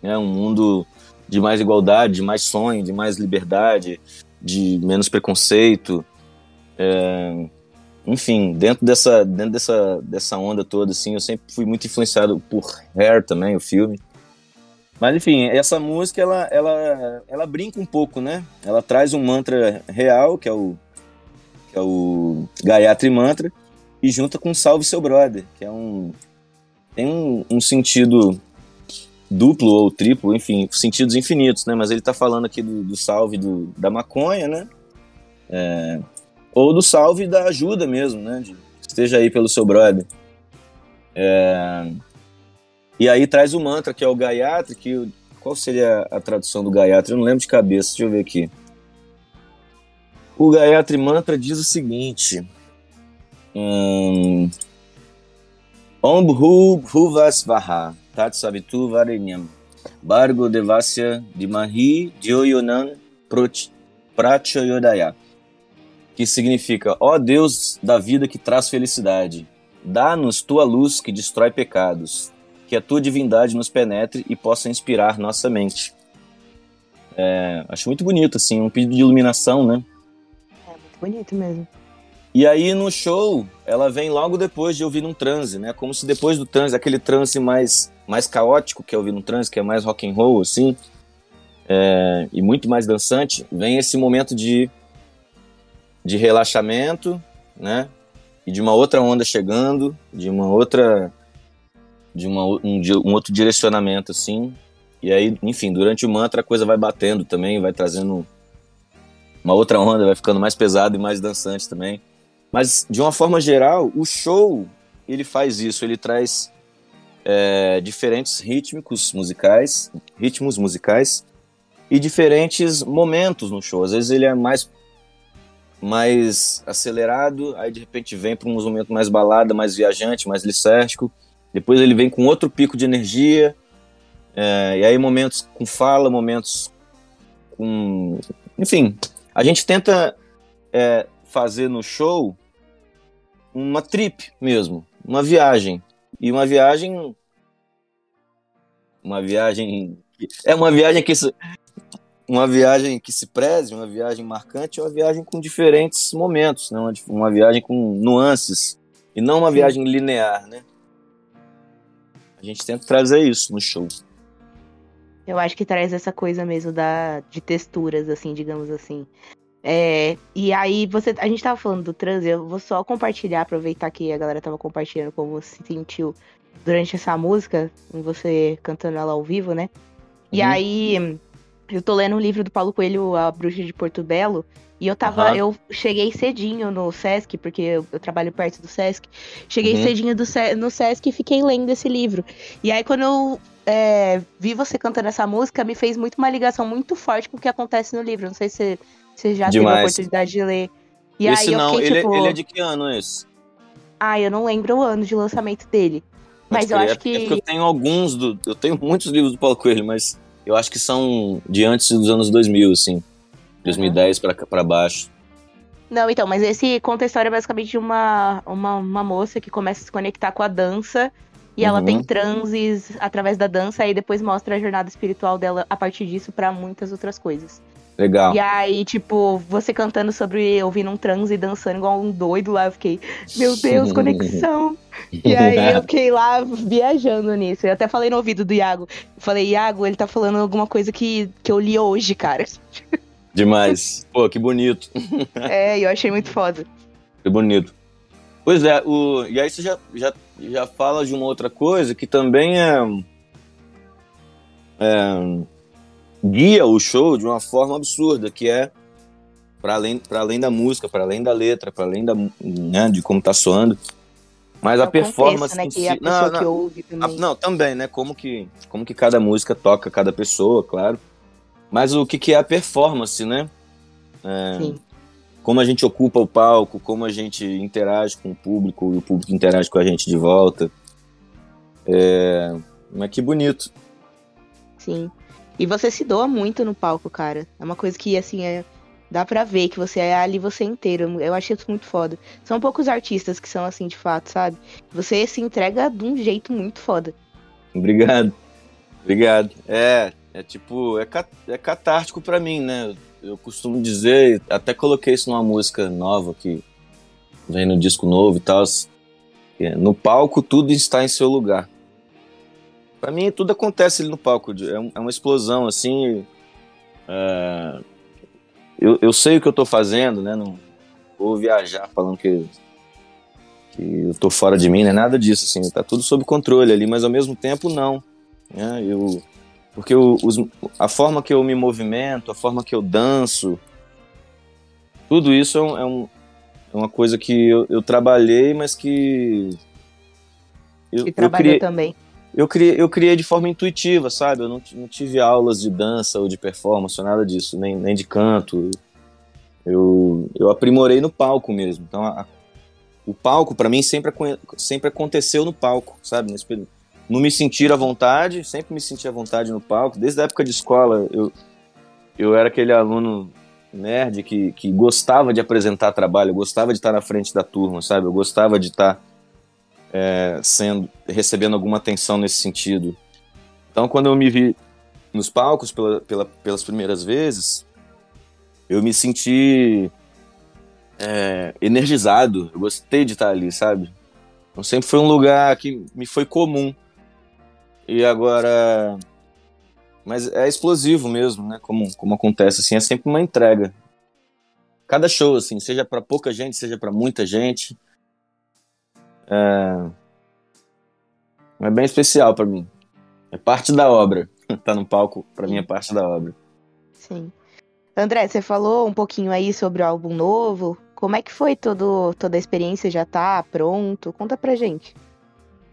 né? Um mundo de mais igualdade, de mais sonho, de mais liberdade, de menos preconceito. É, enfim, dentro dessa, dentro dessa, dessa onda toda, assim, eu sempre fui muito influenciado por Hair também, o filme. Mas enfim, essa música ela, ela, ela brinca um pouco, né? Ela traz um mantra real, que é o, que é o Gayatri Mantra, e junta com Salve Seu Brother, que é um. tem um, um sentido duplo ou triplo, enfim, sentidos infinitos, né? Mas ele tá falando aqui do, do salve do, da maconha, né? É, ou do salve da ajuda mesmo, né? De, esteja aí pelo seu brother. É, e aí traz o mantra, que é o Gayatri, que qual seria a tradução do Gayatri? Eu não lembro de cabeça, deixa eu ver aqui. O Gayatri Mantra diz o seguinte: hum, Om Bhu Tat Savitu Varenyam Bargo Devasya Dimahi Dyoyonan Prachoyodaya que significa, ó Deus da vida que traz felicidade, dá-nos tua luz que destrói pecados, que a tua divindade nos penetre e possa inspirar nossa mente. É, acho muito bonito, assim, um pedido de iluminação, né? É muito bonito mesmo. E aí no show, ela vem logo depois de ouvir um transe, né? Como se depois do transe, aquele transe mais, mais caótico que é ouvir um transe, que é mais rock and roll, assim, é, e muito mais dançante, vem esse momento de de relaxamento, né? E de uma outra onda chegando, de uma outra de uma, um, um, outro direcionamento assim. E aí, enfim, durante o mantra a coisa vai batendo também, vai trazendo uma outra onda, vai ficando mais pesado e mais dançante também. Mas de uma forma geral, o show ele faz isso, ele traz é, diferentes rítmicos musicais, ritmos musicais e diferentes momentos no show. Às vezes ele é mais mais acelerado, aí de repente vem para um momento mais balada, mais viajante, mais licérgico. Depois ele vem com outro pico de energia, é, e aí momentos com fala, momentos com. Enfim, a gente tenta é, fazer no show uma trip mesmo, uma viagem. E uma viagem. Uma viagem. É uma viagem que uma viagem que se preze, uma viagem marcante, é uma viagem com diferentes momentos, né? uma, uma viagem com nuances, e não uma viagem linear, né? A gente tenta trazer isso no show. Eu acho que traz essa coisa mesmo da, de texturas, assim, digamos assim. É, e aí, você, a gente tava falando do transe, eu vou só compartilhar, aproveitar que a galera tava compartilhando como se sentiu durante essa música, você cantando ela ao vivo, né? E Uhum. aí, eu tô lendo um livro do Paulo Coelho, A Bruxa de Porto Belo, e eu tava, Aham. eu cheguei cedinho no Sesc, porque eu, eu trabalho perto do Sesc. Cheguei Uhum. cedinho do no Sesc e fiquei lendo esse livro. E aí, quando eu é, vi você cantando essa música, me fez muito uma ligação muito forte com o que acontece no livro. Não sei se você já teve a Demais. oportunidade de ler. E esse aí eu não, fiquei ele, é- tipo, ele é de que ano esse? ah, eu não lembro o ano de lançamento dele. Mas Pode eu crer. acho É porque que eu tenho alguns, do, eu tenho muitos livros do Paulo Coelho, mas eu acho que são de antes dos anos 2000, assim. 2010 pra, pra baixo. Não, então, mas esse conta a história basicamente de uma, uma, uma moça que começa a se conectar com a dança. E ela Uhum. tem transes através da dança, e depois mostra a jornada espiritual dela a partir disso pra muitas outras coisas. Legal. E aí, tipo, você cantando sobre ouvindo um transe e dançando igual um doido lá, eu fiquei, meu Deus, conexão. E aí eu fiquei lá viajando nisso. Eu até falei no ouvido do Iago. Falei, Iago, ele tá falando alguma coisa que, que eu li hoje, cara. Demais. Pô, que bonito. É, eu achei muito foda. Que bonito. Pois é, o, e aí você já, já, já fala de uma outra coisa que também é, é, guia o show de uma forma absurda, que é para além, pra além da música, para além da letra, para além da, né, de como tá soando. Mas É a performance contexto, né, si- a não, não, ouve a- também. não, também, né? Como que, como que cada música toca cada pessoa, claro. Mas o que, que é a performance, né? É, Sim. como a gente ocupa o palco, como a gente interage com o público e o público interage com a gente de volta. É, mas que bonito. Sim. E você se doa muito no palco, cara. É uma coisa que, assim, é... dá pra ver que você é ali você inteiro. Eu achei isso muito foda. São poucos artistas que são assim, de fato, sabe? Você se entrega de um jeito muito foda. Obrigado. Obrigado. É, é tipo, é, ca- é catártico pra mim, né? Eu costumo dizer, até coloquei isso numa música nova que vem no disco novo e tal. é, No palco tudo está em seu lugar. Pra mim tudo acontece ali no palco, é, um- é uma explosão assim. é, eu, eu sei o que eu tô fazendo, né? Não vou viajar falando que que eu tô fora de mim, não é nada disso, assim, tá tudo sob controle ali, mas ao mesmo tempo não, né, eu, porque o- os- a forma que eu me movimento, a forma que eu danço, tudo isso é, um- é um- é uma coisa que eu, eu trabalhei, mas que eu, E eu trabalhou criei, também. Eu criei, eu criei de forma intuitiva, sabe? Eu não, não tive aulas de dança ou de performance, ou nada disso, nem, nem de canto. Eu, eu aprimorei no palco mesmo. Então, a- o palco, pra mim, sempre, sempre aconteceu no palco, sabe? Nesse período. Não me sentir à vontade, sempre me senti à vontade no palco. Desde a época de escola, eu, eu era aquele aluno nerd que, que gostava de apresentar trabalho, eu gostava de estar na frente da turma, sabe? Eu gostava de estar é, sendo recebendo alguma atenção nesse sentido. Então, quando eu me vi nos palcos pela, pela- pelas primeiras vezes, eu me senti é, energizado. Eu gostei de estar ali, sabe? Então, sempre foi um lugar que me foi comum. E agora. Mas é explosivo mesmo, né? Como, como acontece, assim, é sempre uma entrega. Cada show, assim, seja para pouca gente, seja para muita gente. É... é bem especial para mim. É parte da obra. tá no palco, para mim é parte da obra. Sim. André, você falou um pouquinho aí sobre o álbum novo. Como é que foi todo, toda a experiência? Já tá pronto? Conta pra gente.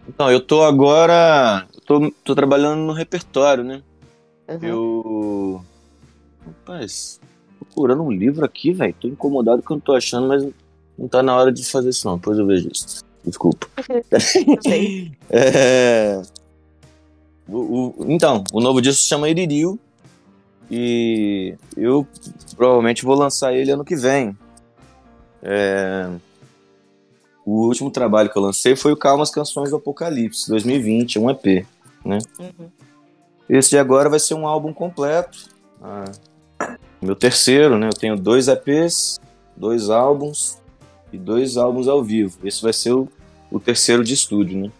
Então, eu tô agora. Tô, tô trabalhando no repertório, né? Uhum. Eu. Rapaz, procurando um livro aqui, velho. Tô incomodado que eu não tô achando, mas não tá na hora de fazer isso, não. Depois eu vejo isso. Desculpa. É, o- o- então, o novo disco se chama Iririu. E eu provavelmente vou lançar ele ano que vem. É, o último trabalho que eu lancei foi o Calmas Canções do Apocalipse, 2020, um EP. Uhum. Esse de agora vai ser um álbum completo. Ah, meu terceiro, né? Eu tenho dois EPs, dois álbuns e dois álbuns ao vivo. Esse vai ser o, o terceiro de estúdio, né?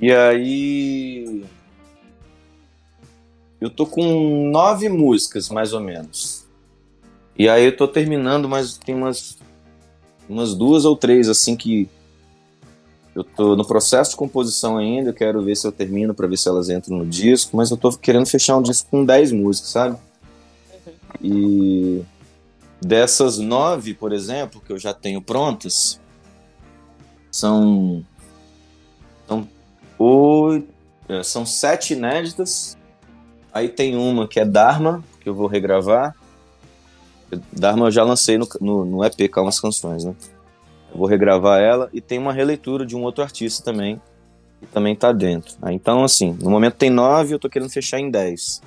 E aí. Eu tô com nove músicas, mais ou menos. E aí eu tô terminando, mas tem umas, umas duas ou três, assim, que eu tô no processo de composição ainda, eu quero ver se eu termino pra ver se elas entram no disco, mas eu tô querendo fechar um disco com 10 músicas, sabe? E dessas nove, por exemplo, que eu já tenho prontas, são são oito, é, são sete inéditas. Aí tem uma que é Dharma, que eu vou regravar. Dharma eu já lancei no, no, no EP Calmas Canções, né? Eu vou regravar ela e tem uma releitura de um outro artista também, que também tá dentro. Então, assim, no momento tem nove, eu tô querendo fechar em dez.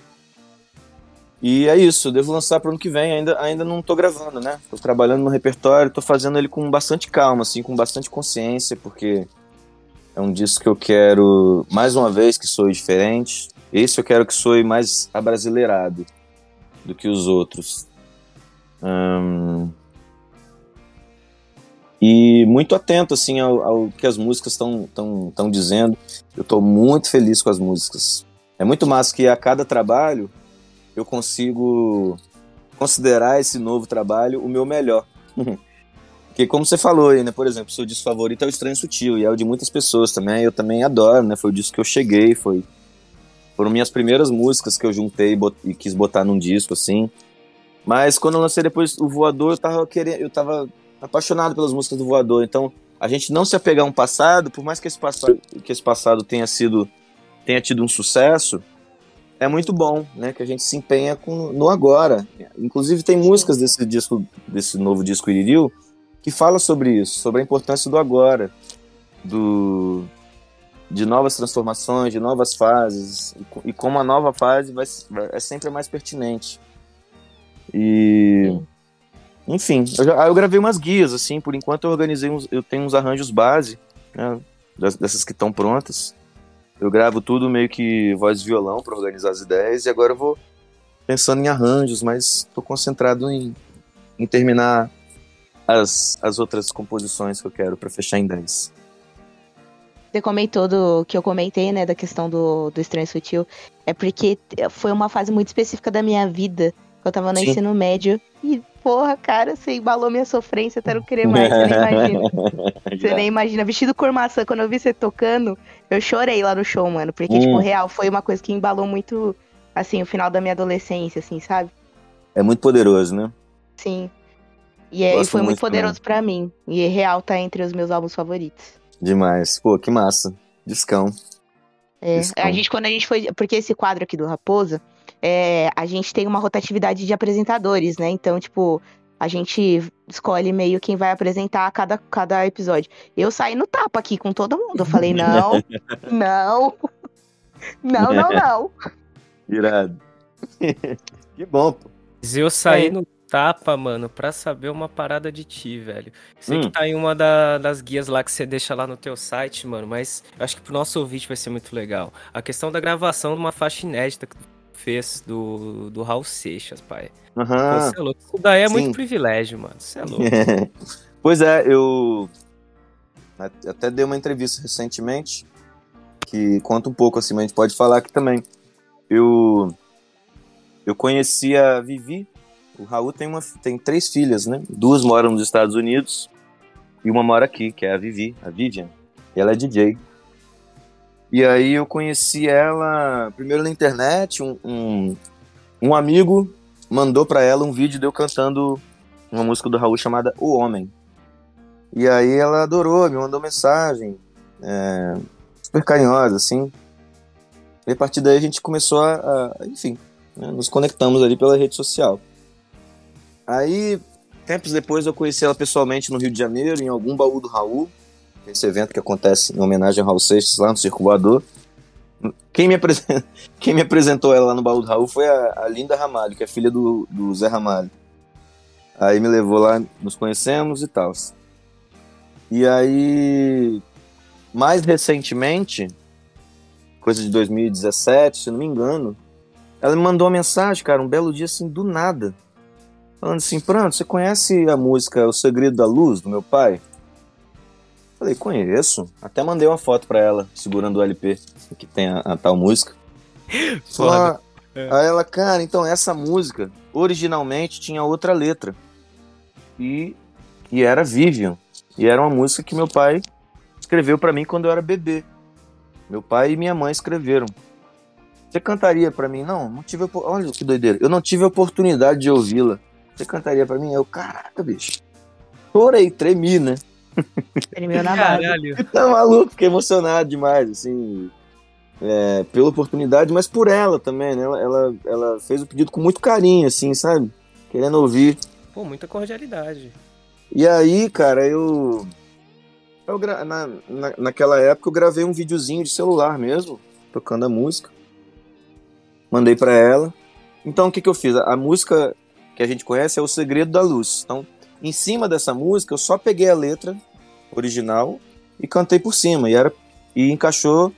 E é isso, devo lançar pro ano que vem, ainda, ainda não tô gravando, né? Tô trabalhando no repertório, tô fazendo ele com bastante calma, assim, com bastante consciência, porque é um disco que eu quero, mais uma vez, que soe diferente. Esse eu quero que soe mais abrasileirado do que os outros. Ahn, e muito atento assim ao, ao que as músicas estão tão, tão dizendo. Eu estou muito feliz com as músicas. É muito massa que a cada trabalho eu consigo considerar esse novo trabalho o meu melhor. Porque como você falou aí, né, por exemplo, seu disco favorito é o Estranho Sutil e é o de muitas pessoas também. Eu também adoro, né? Foi o disco que eu cheguei, foi Foram minhas primeiras músicas que eu juntei e, bot- e quis botar num disco, assim. Mas quando eu lancei depois o Voador, eu tava querendo, eu tava apaixonado pelas músicas do Voador. Então, a gente não se apegar a um passado, por mais que esse passado, que esse passado tenha sido tenha tido um sucesso, é muito bom, né? Que a gente se empenha com, no agora. Inclusive tem músicas desse disco, desse novo disco Iririu, que fala sobre isso, sobre a importância do agora, do de novas transformações, de novas fases e e como a nova fase vai, vai- é sempre mais pertinente. E enfim, eu, já- eu gravei umas guias assim, por enquanto eu organizei uns, eu tenho uns arranjos base, né, dessas que estão prontas. Eu gravo tudo meio que voz e violão para organizar as ideias e agora eu vou pensando em arranjos, mas estou concentrado em, em terminar as, as outras composições que eu quero para fechar em 10. Você comentou do que eu comentei, né, da questão do, do estranho sutil. É porque foi uma fase muito específica da minha vida. Eu tava no Sim. ensino médio. E, porra, cara, você embalou minha sofrência até não querer mais. Você nem imagina. Você nem imagina. Vestido cor maçã, quando eu vi você tocando, eu chorei lá no show, mano. Porque, Hum. tipo, real, foi uma coisa que embalou muito, assim, o final da minha adolescência, assim, sabe? É muito poderoso, né? Sim. E, é, e foi muito muito poderoso pra mim. E real tá entre os meus álbuns favoritos. Demais. Pô, que massa. Discão. É, Isso, a gente, quando a gente foi. Porque esse quadro aqui do Raposa, é, a gente tem uma rotatividade de apresentadores, né? Então, tipo, a gente escolhe meio quem vai apresentar cada, cada episódio. Eu saí no tapa aqui com todo mundo. Eu falei, não, não, não, não, não. Irado. que bom, pô. Mas eu saí É. no tapa, mano, pra saber uma parada de ti, velho. Sei Hum. que tá em uma da- das guias lá que você deixa lá no teu site, mano, mas eu acho que pro nosso ouvinte vai ser muito legal. A questão da gravação de uma faixa inédita que tu fez do, do Raul Seixas, pai. Você é louco. Isso daí é sim. muito privilégio, mano. Você é louco. pois é, eu até dei uma entrevista recentemente que conta um pouco assim, mas a gente pode falar aqui também. Eu eu conheci a Vivi. O Raul tem uma tem três filhas, né? Duas moram nos Estados Unidos e uma mora aqui, que é a Vivi, a Vivian. E ela é DJ. E aí eu conheci ela primeiro na internet, um, um, um amigo mandou pra ela um vídeo de eu cantando uma música do Raul chamada O Homem. E aí ela adorou, me mandou mensagem, é, super carinhosa, assim. E a partir daí a gente começou a, a- enfim, né, nos conectamos ali pela rede social. Aí, tempos depois, eu conheci ela pessoalmente no Rio de Janeiro, em algum baú do Raul, esse evento que acontece em homenagem ao Raul Seixas lá no Circo Voador. Quem me, Quem me apresentou ela lá no baú do Raul foi a, a Linda Ramalho, que é filha do, do Zé Ramalho. Aí me levou lá, nos conhecemos e tal. E aí, mais recentemente, coisa de 2017, se não me engano, ela me mandou uma mensagem, cara, um belo dia assim, do nada. Falando assim, pronto, você conhece a música O Segredo da Luz, do meu pai? Falei, conheço. Até mandei uma foto pra ela, segurando o LP, que tem a, a tal música. Foda. Só- Aí ela, cara, então essa música originalmente tinha outra letra. E, e era Vivian. E era uma música que meu pai escreveu pra mim quando eu era bebê. Meu pai e minha mãe escreveram. Você cantaria pra mim? Não, não tive. Olha que doideira. Eu não tive a oportunidade de ouvi-la. Você cantaria pra mim? Eu, caraca, bicho. Chorei, tremi, né? Tremeu na base. Caralho. Tá maluco, fiquei emocionado demais, assim, é, pela oportunidade, mas por ela também, né? Ela, ela, ela fez o pedido com muito carinho, assim, sabe? Querendo ouvir. Pô, muita cordialidade. E aí, cara, eu. eu gra- na, na, naquela época eu gravei um videozinho de celular mesmo, tocando a música. Mandei pra ela. Então o que, que eu fiz? A, a música que a gente conhece é O Segredo da Luz. Então, em cima dessa música, eu só peguei a letra original e cantei por cima. E, era, e encaixou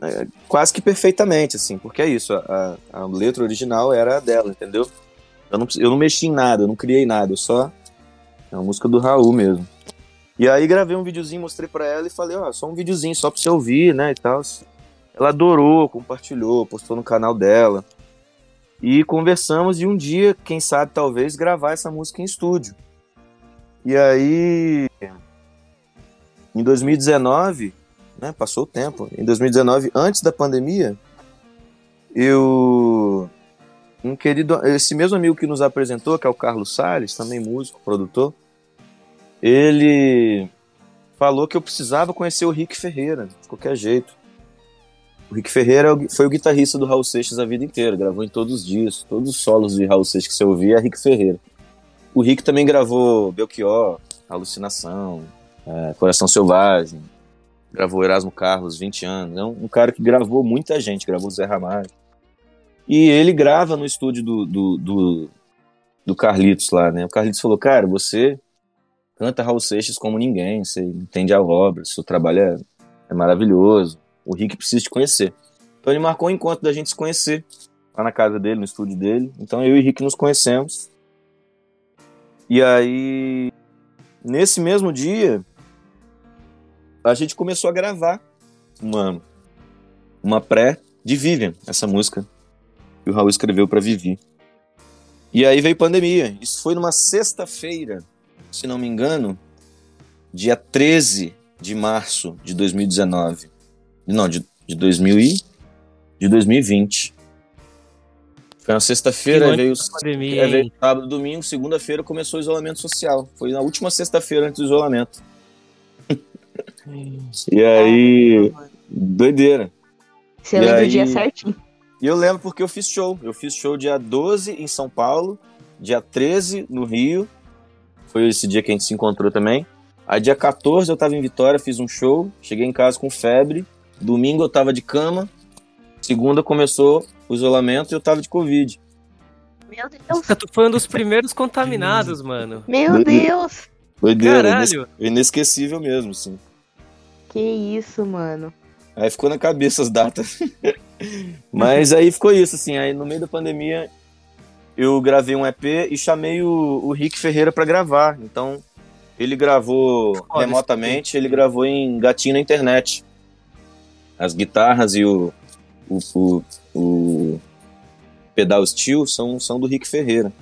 é, quase que perfeitamente, assim, porque é isso, a, a letra original era a dela, entendeu? Eu não, eu não mexi em nada, eu não criei nada, eu só. É uma música do Raul mesmo. E aí gravei um videozinho, mostrei pra ela e falei, ó, só um videozinho só pra você ouvir, né, e tal. Ela adorou, compartilhou, postou no canal dela. E conversamos de um dia, quem sabe, talvez, gravar essa música em estúdio. E aí, em 2019, né, passou o tempo, em 2019, antes da pandemia, eu. Um querido. Esse mesmo amigo que nos apresentou, que é o Carlos Salles, também músico, produtor, ele falou que eu precisava conhecer o Rick Ferreira, de qualquer jeito. O Rick Ferreira foi o guitarrista do Raul Seixas a vida inteira, gravou em todos os dias, todos os solos de Raul Seixas que você ouvia é Rick Ferreira. O Rick também gravou Belchior, Alucinação, é, Coração Selvagem, gravou Erasmo Carlos, 20 anos. É um, um, cara que gravou muita gente, gravou Zé Ramalho. E ele grava no estúdio do, do, do, do Carlitos lá, né? O Carlitos falou, cara, você canta Raul Seixas como ninguém, você entende a obra, seu trabalho é, é maravilhoso o Rick precisa te conhecer. Então ele marcou um encontro da gente se conhecer lá na casa dele, no estúdio dele. Então eu e o Rick nos conhecemos. E aí, nesse mesmo dia, a gente começou a gravar uma, uma pré de Vivian, essa música que o Raul escreveu para Vivi. E aí veio pandemia. Isso foi numa sexta-feira, se não me engano, dia 13 de março de 2019. Não, de, de 2000 e, de 2020. Foi na sexta-feira, veio, pandemia, é, veio sábado, domingo, segunda-feira começou o isolamento social. Foi na última sexta-feira antes do isolamento. e aí, doideira. Você lembra o dia certinho? E eu lembro porque eu fiz show. Eu fiz show dia 12 em São Paulo, dia 13 no Rio. Foi esse dia que a gente se encontrou também. Aí dia 14 eu tava em Vitória, fiz um show, cheguei em casa com febre. Domingo eu tava de cama. Segunda começou o isolamento e eu tava de Covid. Meu Deus. Tu foi um dos primeiros contaminados, mano. Meu Deus. Doideira, Caralho. inesquecível mesmo, sim. Que isso, mano. Aí ficou na cabeça as datas. Mas aí ficou isso, assim. Aí no meio da pandemia eu gravei um EP e chamei o, o Rick Ferreira para gravar. Então ele gravou Olha, remotamente, ele gravou em gatinho na internet as guitarras e o, o, o, o pedal steel são, são do Rick Ferreira.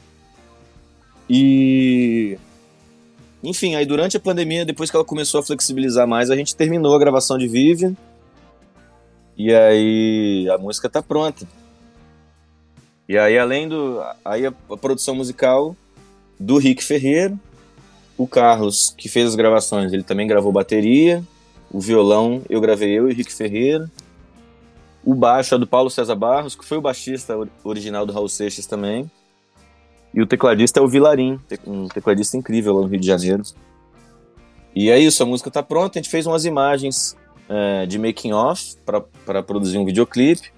E. Enfim, aí durante a pandemia, depois que ela começou a flexibilizar mais, a gente terminou a gravação de Vivian. E aí a música tá pronta. E aí, além do. Aí a, a produção musical do Rick Ferreira, o Carlos, que fez as gravações, ele também gravou bateria, o violão eu gravei eu e Rick Ferreira. O baixo é do Paulo César Barros, que foi o baixista original do Raul Seixas também. E o tecladista é o Vilarim, um tecladista incrível lá no Rio de Janeiro. E é isso, a música tá pronta. A gente fez umas imagens é, de making off para produzir um videoclipe.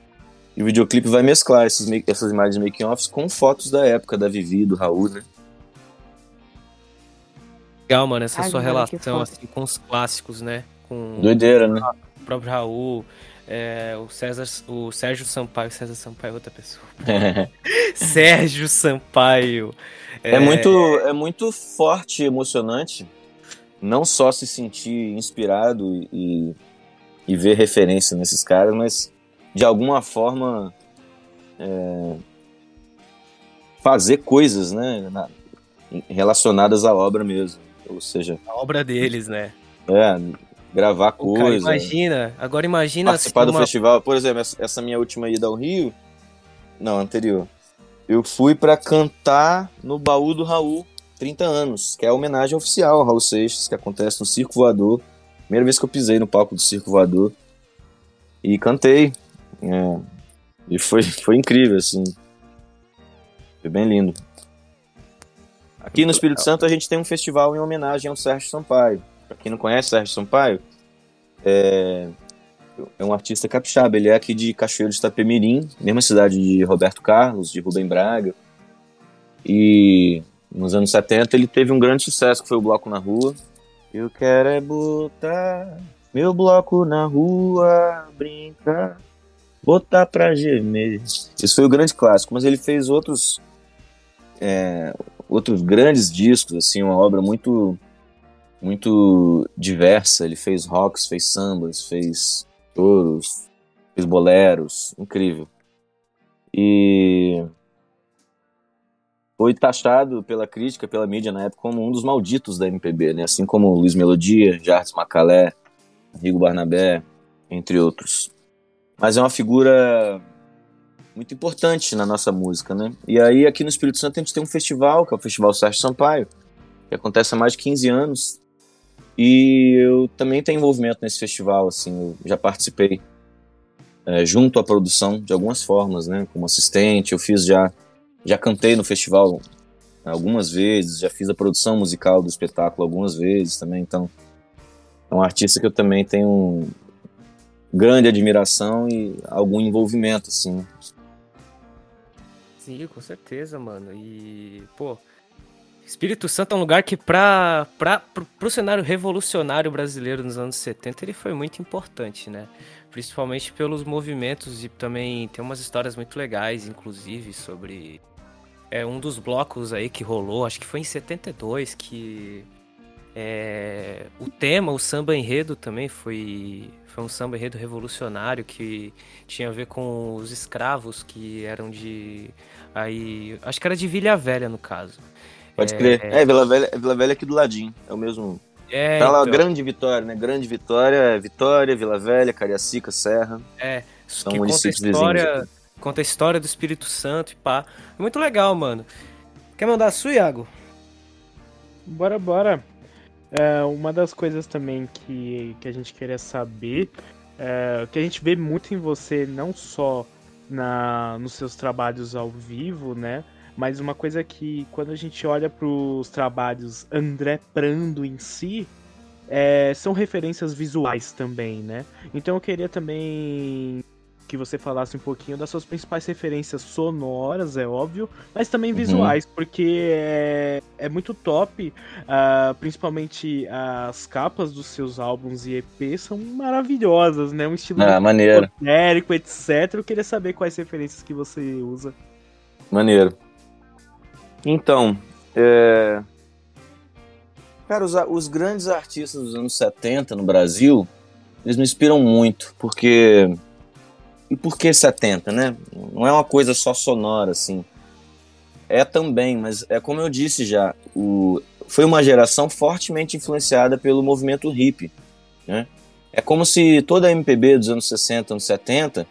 E o videoclipe vai mesclar esses, essas imagens de making offs com fotos da época da Vivi, do Raul, né? Legal, mano, essa Ai, sua mano, relação assim, com os clássicos, né? Com Doideira, né? o próprio Raul, é, o César, o Sérgio Sampaio, César Sampaio é outra pessoa. Sérgio Sampaio. É, muito, é muito forte e emocionante não só se sentir inspirado e, e ver referência nesses caras, mas de alguma forma é, fazer coisas né, na- relacionadas à obra mesmo. Ou seja, a obra deles, né? é, gravar Pô, cara, coisa, imagina, agora imagina assim, participar do uma- festival. Por exemplo, essa, minha última ida ao Rio, não, anterior, eu fui pra cantar no baú do Raul, 30 anos, que é a homenagem oficial ao Raul Seixas, que acontece no Circo Voador. Primeira vez que eu pisei no palco do Circo Voador. E cantei. é, e foi, foi incrível, assim. Foi bem lindo. Aqui no Espírito Santo a gente tem um festival em homenagem ao Sérgio Sampaio. Pra quem não conhece Sérgio Sampaio, é, é um artista capixaba. Ele é aqui de Cachoeiro de Itapemirim, mesma cidade de Roberto Carlos, de Rubem Braga. E nos anos 70 ele teve um grande sucesso, que foi o Bloco na Rua. Eu quero é botar meu bloco na rua, brincar, botar pra gemer. Esse foi o grande clássico, mas ele fez outros é, outros grandes discos, assim, uma obra muito muito diversa. Ele fez rocks, fez sambas, fez touros, fez boleros, incrível. E foi taxado pela crítica, pela mídia na época como um dos malditos da MPB, né? Assim como Luiz Melodia, Jardim Macalé, Rigo Barnabé, entre outros. Mas é uma figura muito importante na nossa música, né? E aí aqui no Espírito Santo a gente tem um festival, que é o Festival Sérgio Sampaio, que acontece há mais de 15 anos. E eu também tenho envolvimento nesse festival, assim, eu já participei é, junto à produção de algumas formas, né? Como assistente, eu fiz já, já cantei no festival algumas vezes, já fiz a produção musical do espetáculo algumas vezes também, então é um artista que eu também tenho grande admiração e algum envolvimento, assim. né? Sim, com certeza, mano. E, pô, Espírito Santo é um lugar que, pro, pro cenário revolucionário brasileiro nos anos 70, ele foi muito importante, né? Principalmente pelos movimentos e também tem umas histórias muito legais, inclusive, sobre é, um dos blocos aí que rolou, acho que foi em 72, que é, o tema, o samba enredo também foi, foi um samba enredo revolucionário que tinha a ver com os escravos que eram de. Aí, acho que era de Vilha Velha, no caso. Pode É. crer. É, Vila Velha, Vila Velha aqui do ladinho. É o mesmo. É, tá lá, então, Grande Vitória, né? Grande Vitória, é Vitória, Vila Velha, Cariacica, Serra. é, São que conta a história, conta a história do Espírito Santo e pá. Muito legal, mano. Quer mandar a sua, Iago? Bora, bora. É, uma das coisas também que, que a gente queria saber, é, que a gente vê muito em você, não só na, nos seus trabalhos ao vivo, né? Mas uma coisa que quando a gente olha para os trabalhos André Prando em si, é, são referências visuais também, né? Então eu queria também que você falasse um pouquinho das suas principais referências sonoras, é óbvio, mas também Uhum. visuais, porque é, é muito top, ah, principalmente as capas dos seus álbuns e EPs são maravilhosas, né? Um estilo Ah, maneiro, genérico, etc. Eu queria saber quais referências que você usa. maneiro. Então, é... Cara, os, os grandes artistas dos anos 70 no Brasil, eles me inspiram muito, porque. E por que 70, né? Não é uma coisa só sonora, assim. É também, mas é como eu disse já, o... foi uma geração fortemente influenciada pelo movimento hippie, né? É como se toda a MPB dos anos 60, anos 70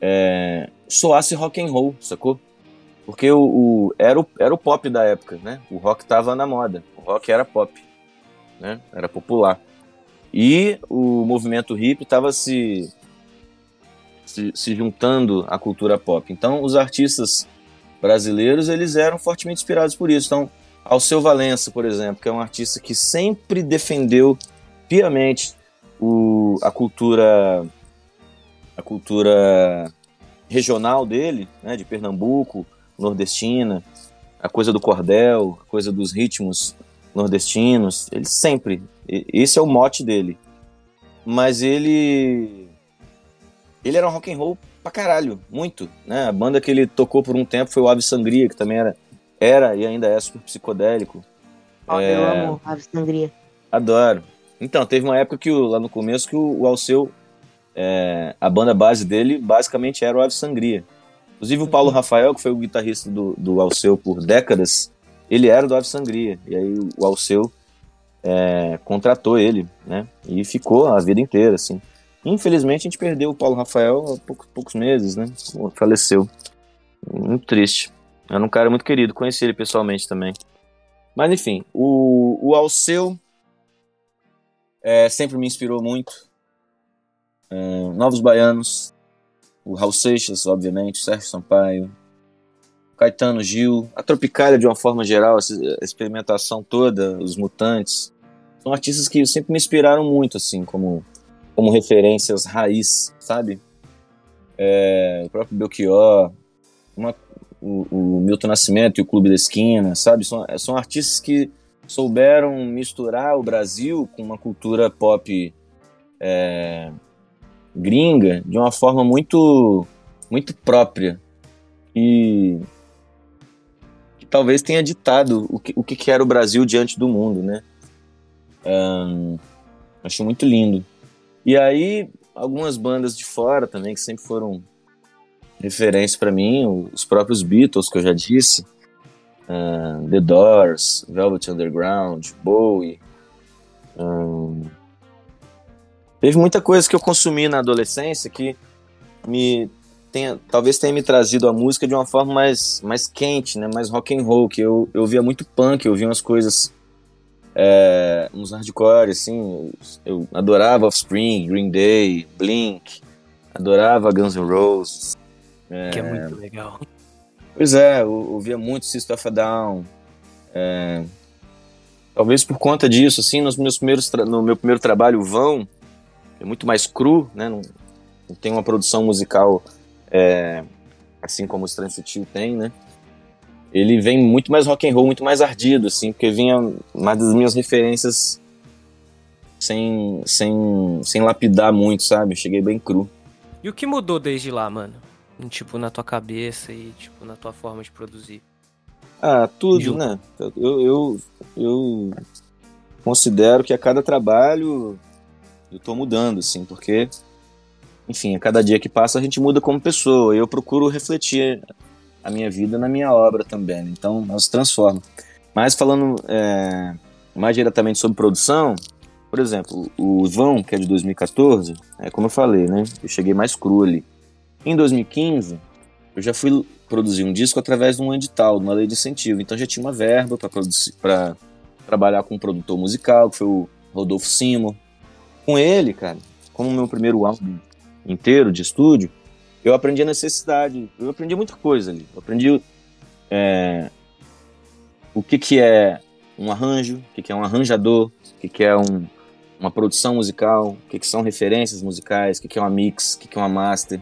é, soasse rock and roll, sacou? Porque o, o- era, o, era o pop da época, né? O rock tava na moda. O rock era pop, né? Era popular. E o movimento hippie estava se, se, se juntando à cultura pop. Então, os artistas brasileiros, eles eram fortemente inspirados por isso. Então, Alceu Valença, por exemplo, que é um artista que sempre defendeu piamente o, a cultura a cultura regional dele, né, de Pernambuco, nordestina, a coisa do cordel, a coisa dos ritmos nordestinos, ele sempre, esse é o mote dele. Mas ele ele era um rock and roll pra caralho, muito, né? A banda que ele tocou por um tempo foi o Ave Sangria, que também era era e ainda é super psicodélico. Ó, É. Eu amo Ave Sangria. Adoro. Então, teve uma época que lá no começo que o, o Alceu, é, a banda base dele basicamente era o Ave Sangria. Inclusive o Paulo Rafael, que foi o guitarrista do, do Alceu por décadas, ele era do Ave Sangria. E aí o Alceu é, contratou ele, né? E ficou a vida inteira, assim. Infelizmente a gente perdeu o Paulo Rafael há poucos, poucos meses, né? Faleceu. Muito triste. Era um cara muito querido, conheci ele pessoalmente também. Mas enfim, o, o Alceu é, sempre me inspirou muito. É, Novos Baianos, o Raul Seixas, obviamente, o Sérgio Sampaio, Caetano Gil, a Tropicália de uma forma geral, essa experimentação toda, os Mutantes, são artistas que sempre me inspiraram muito, assim, como, como referências raiz, sabe? É, o próprio Belchior, uma- o, o Milton Nascimento e o Clube da Esquina, sabe? São, são artistas que souberam misturar o Brasil com uma cultura pop é, gringa de uma forma muito muito própria e que talvez tenha ditado o que, o que era o Brasil diante do mundo, né? Ahn, acho muito lindo. E aí algumas bandas de fora também que sempre foram referência para mim, os próprios Beatles que eu já disse, The Doors, Velvet Underground, Bowie. ahn, teve muita coisa que eu consumi na adolescência que me, tenha, talvez tenha me trazido a música de uma forma mais, mais quente, né? Mais rock and roll, que eu, eu via muito punk, eu via umas coisas, é, uns hardcore, assim, eu adorava Offspring, Green Day, Blink, adorava Guns N' Roses. Que é muito legal. Pois é, eu ouvia muito System of a Down. É, talvez por conta disso, assim, nos meus primeiros no meu primeiro trabalho, Vão, é muito mais cru, né? Não, não tem uma produção musical é, assim como o Estranho Sutil tem, né? Ele vem muito mais rock and roll, muito mais ardido, assim, porque vinha mais das minhas referências sem, sem, sem lapidar muito, sabe? Eu cheguei bem cru. E o que mudou desde lá, mano? Tipo, na tua cabeça e, tipo, na tua forma de produzir. Ah, tudo, Ju. né? Eu, eu, eu considero que a cada trabalho eu tô mudando, assim, porque, enfim, a cada dia que passa a gente muda como pessoa. Eu procuro refletir a minha vida na minha obra também. né? Então, ela se transforma. Mas falando é, mais diretamente sobre produção, por exemplo, o Vão, que é de 2014, é como eu falei, né? Eu cheguei mais cru ali. Em 2015, eu já fui produzir um disco através de um edital, de uma lei de incentivo. Então já tinha uma verba para trabalhar com um produtor musical, que foi o Rodolfo Simo. Com ele, cara, como meu primeiro álbum inteiro de estúdio, eu aprendi a necessidade, eu aprendi muita coisa ali. Eu aprendi é, o que, que é um arranjo, o que, que é um arranjador, o que, que é um, uma produção musical, o que, que são referências musicais, o que, que é uma mix, o que, que é uma master,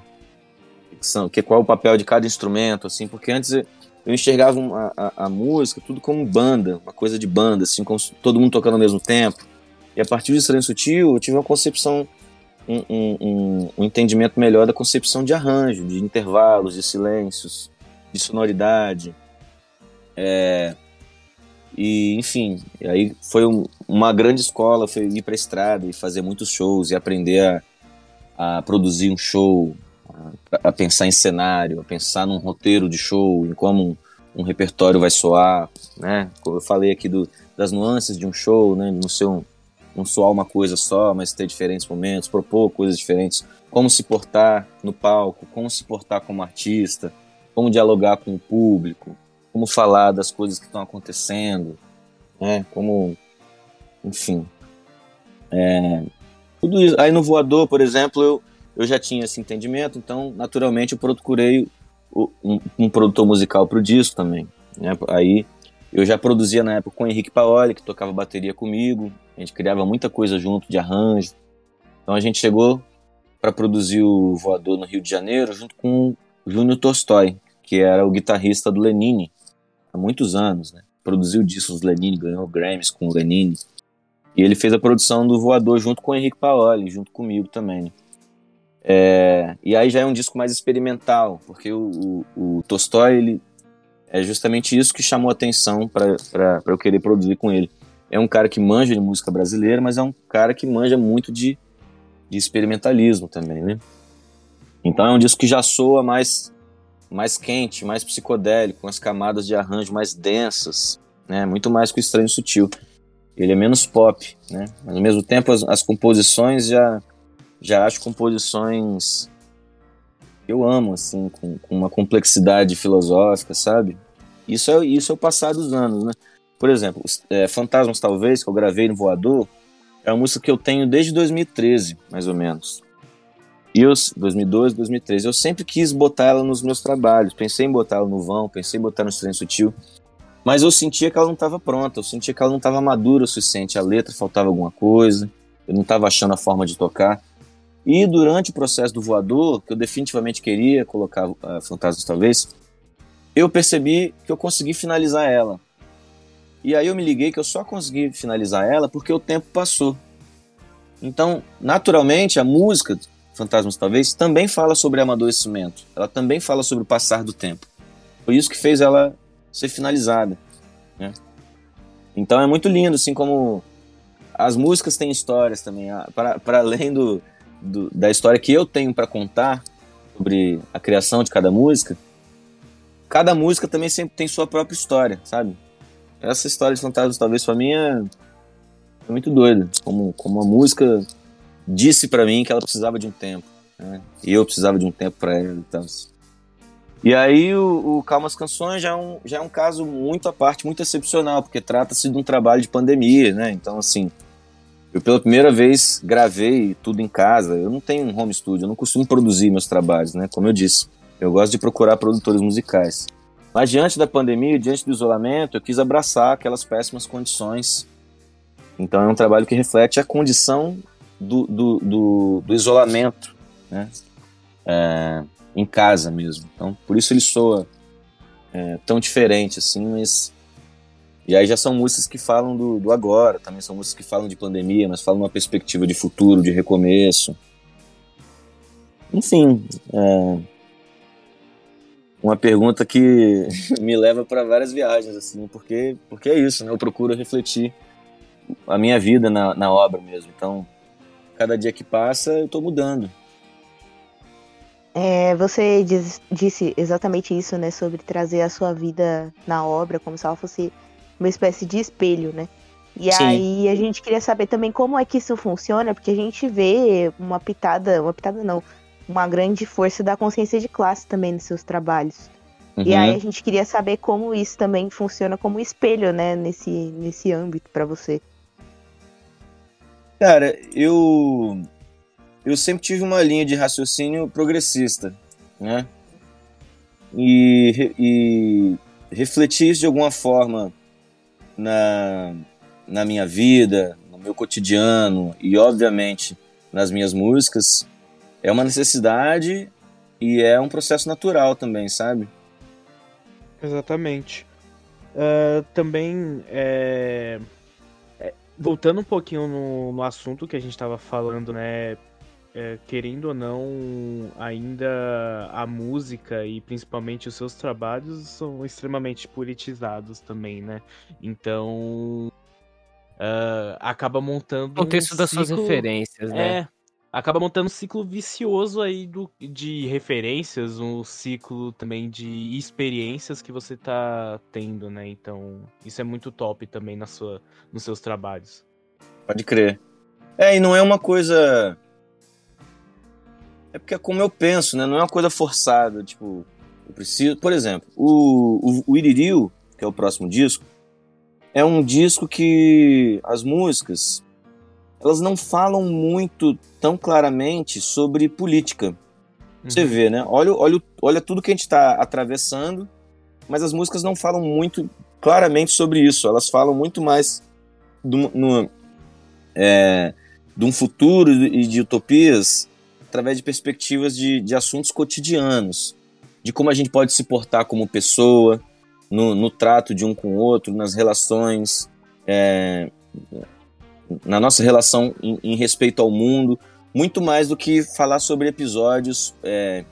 que, são, que, qual é o papel de cada instrumento, assim, porque antes eu enxergava uma- a, a música tudo como banda, uma coisa de banda, assim, como todo mundo tocando ao mesmo tempo. E a partir do Estranho Sutil, eu tive uma concepção, um, um- um- entendimento melhor da concepção de arranjo, de intervalos, de silêncios, de sonoridade. É, e, enfim, aí foi um- uma grande escola, foi ir pra estrada e fazer muitos shows e aprender a, a produzir um show, a, a pensar em cenário, a pensar num roteiro de show, em como um, repertório vai soar, né? Eu falei aqui do, das nuances de um show, né? Não ser um, não soar uma coisa só, mas ter diferentes momentos, propor coisas diferentes, como se portar no palco, como se portar como artista, como dialogar com o público, como falar das coisas que estão acontecendo, né? Como, enfim, é, tudo isso. Aí no voador, por exemplo, eu, eu já tinha esse entendimento, então naturalmente eu procurei um, um produtor musical para o disco também. Né? Aí eu já produzia na época com o Henrique Paoli, que tocava bateria comigo, a gente criava muita coisa junto de arranjo. Então a gente chegou para produzir o Voador no Rio de Janeiro junto com o Júnior Tolstói, que era o guitarrista do Lenine há muitos anos, né? Produziu discos do Lenine, ganhou Grammys com o Lenine. E ele fez a produção do Voador junto com o Henrique Paoli, junto comigo também. né? É, e aí já é um disco mais experimental, porque o, o, o Tolstói, ele é justamente isso que chamou atenção para eu querer produzir com ele. É um cara que manja de música brasileira, mas é um cara que manja muito de, de experimentalismo também, né? Então é um disco que já soa mais, mais quente, mais psicodélico, com as camadas de arranjo mais densas, né? Muito mais que o Estranho Sutil. Ele é menos pop, né? Mas ao mesmo tempo as, as composições já já acho composições que eu amo, assim, com, com uma complexidade filosófica, sabe? Isso é, isso é o passar dos anos, né? Por exemplo, os- é, Fantasmas Talvez, que eu gravei no Voador, é uma música que eu tenho desde 2013, mais ou menos. E eu, 2012, 2013, eu sempre quis botar ela nos meus trabalhos. Pensei em botar ela no vão, pensei em botar no Estranho Sutil. Mas eu sentia que ela não estava pronta, eu sentia que ela não estava madura o suficiente. A letra faltava alguma coisa, eu não estava achando a forma de tocar. E durante o processo do voador, que eu definitivamente queria colocar uh, Fantasmas Talvez, eu percebi que eu consegui finalizar ela. E aí eu me liguei que eu só consegui finalizar ela porque o tempo passou. Então, naturalmente, a música Fantasmas Talvez também fala sobre amadurecimento. Ela também fala sobre o passar do tempo. Foi isso que fez ela ser finalizada. Né? Então é muito lindo, assim como as músicas têm histórias também. Para além do, do, da história que eu tenho para contar sobre a criação de cada música, cada música também sempre tem sua própria história, sabe? Essa história de Fantasmas talvez para mim é, é muito doida, como como a música disse para mim que ela precisava de um tempo. né? E eu precisava de um tempo para ela e tal. E aí o, o Calmas Canções já é, um, já é um caso muito à parte, muito excepcional, porque trata-se de um trabalho de pandemia, né? Então, assim, eu pela primeira vez gravei tudo em casa. Eu não tenho um home studio, eu não costumo produzir meus trabalhos, né? Como eu disse, eu gosto de procurar produtores musicais. Mas diante da pandemia, diante do isolamento, eu quis abraçar aquelas péssimas condições. Então é um trabalho que reflete a condição do, do, do, do isolamento, né? É, em casa mesmo. Então, por isso ele soa é, tão diferente assim, mas e aí já são músicas que falam do, do agora, também são músicas que falam de pandemia, mas falam uma perspectiva de futuro, de recomeço. Enfim, é uma pergunta que me leva para várias viagens, assim, porque, porque é isso, né? Eu procuro refletir a minha vida na, na obra mesmo. Então, cada dia que passa, eu estou mudando. É, você diz, disse exatamente isso, né? Sobre trazer a sua vida na obra como se ela fosse uma espécie de espelho, né? E Sim. aí a gente queria saber também como é que isso funciona, porque a gente vê uma pitada, uma pitada não, uma grande força da consciência de classe também nos seus trabalhos. E Uhum. aí a gente queria saber como isso também funciona como espelho, né, nesse, nesse âmbito pra você. Cara, eu eu sempre tive uma linha de raciocínio progressista, né? E, e refletir isso de alguma forma na, na minha vida, no meu cotidiano e, obviamente, nas minhas músicas é uma necessidade e é um processo natural também, sabe? Exatamente. Ah, também, é, é, voltando um pouquinho no, no assunto que a gente estava falando, né? é, querendo ou não, ainda a música e principalmente os seus trabalhos são extremamente politizados também, né? Então. ah, acaba montando. O contexto um das suas ciclo- referências, né? É. Acaba montando um ciclo vicioso aí do, de referências, um ciclo também de experiências que você tá tendo, né? Então, isso é muito top também na sua, nos seus trabalhos. Pode crer. É, e não é uma coisa. É porque é como eu penso, né? Não é uma coisa forçada. Tipo, eu preciso. Por exemplo, o, o, o Iririu, que é o próximo disco, é um disco que as músicas elas não falam muito tão claramente sobre política. Você Uhum. vê, né? Olha, olha, olha tudo que a gente está atravessando, mas as músicas não falam muito claramente sobre isso. Elas falam muito mais do, no, é, de um futuro e de utopias através de perspectivas de, de assuntos cotidianos, de como a gente pode se portar como pessoa, no, no trato de um com o outro, nas relações, é, na nossa relação em, em respeito ao mundo, muito mais do que falar sobre episódios é,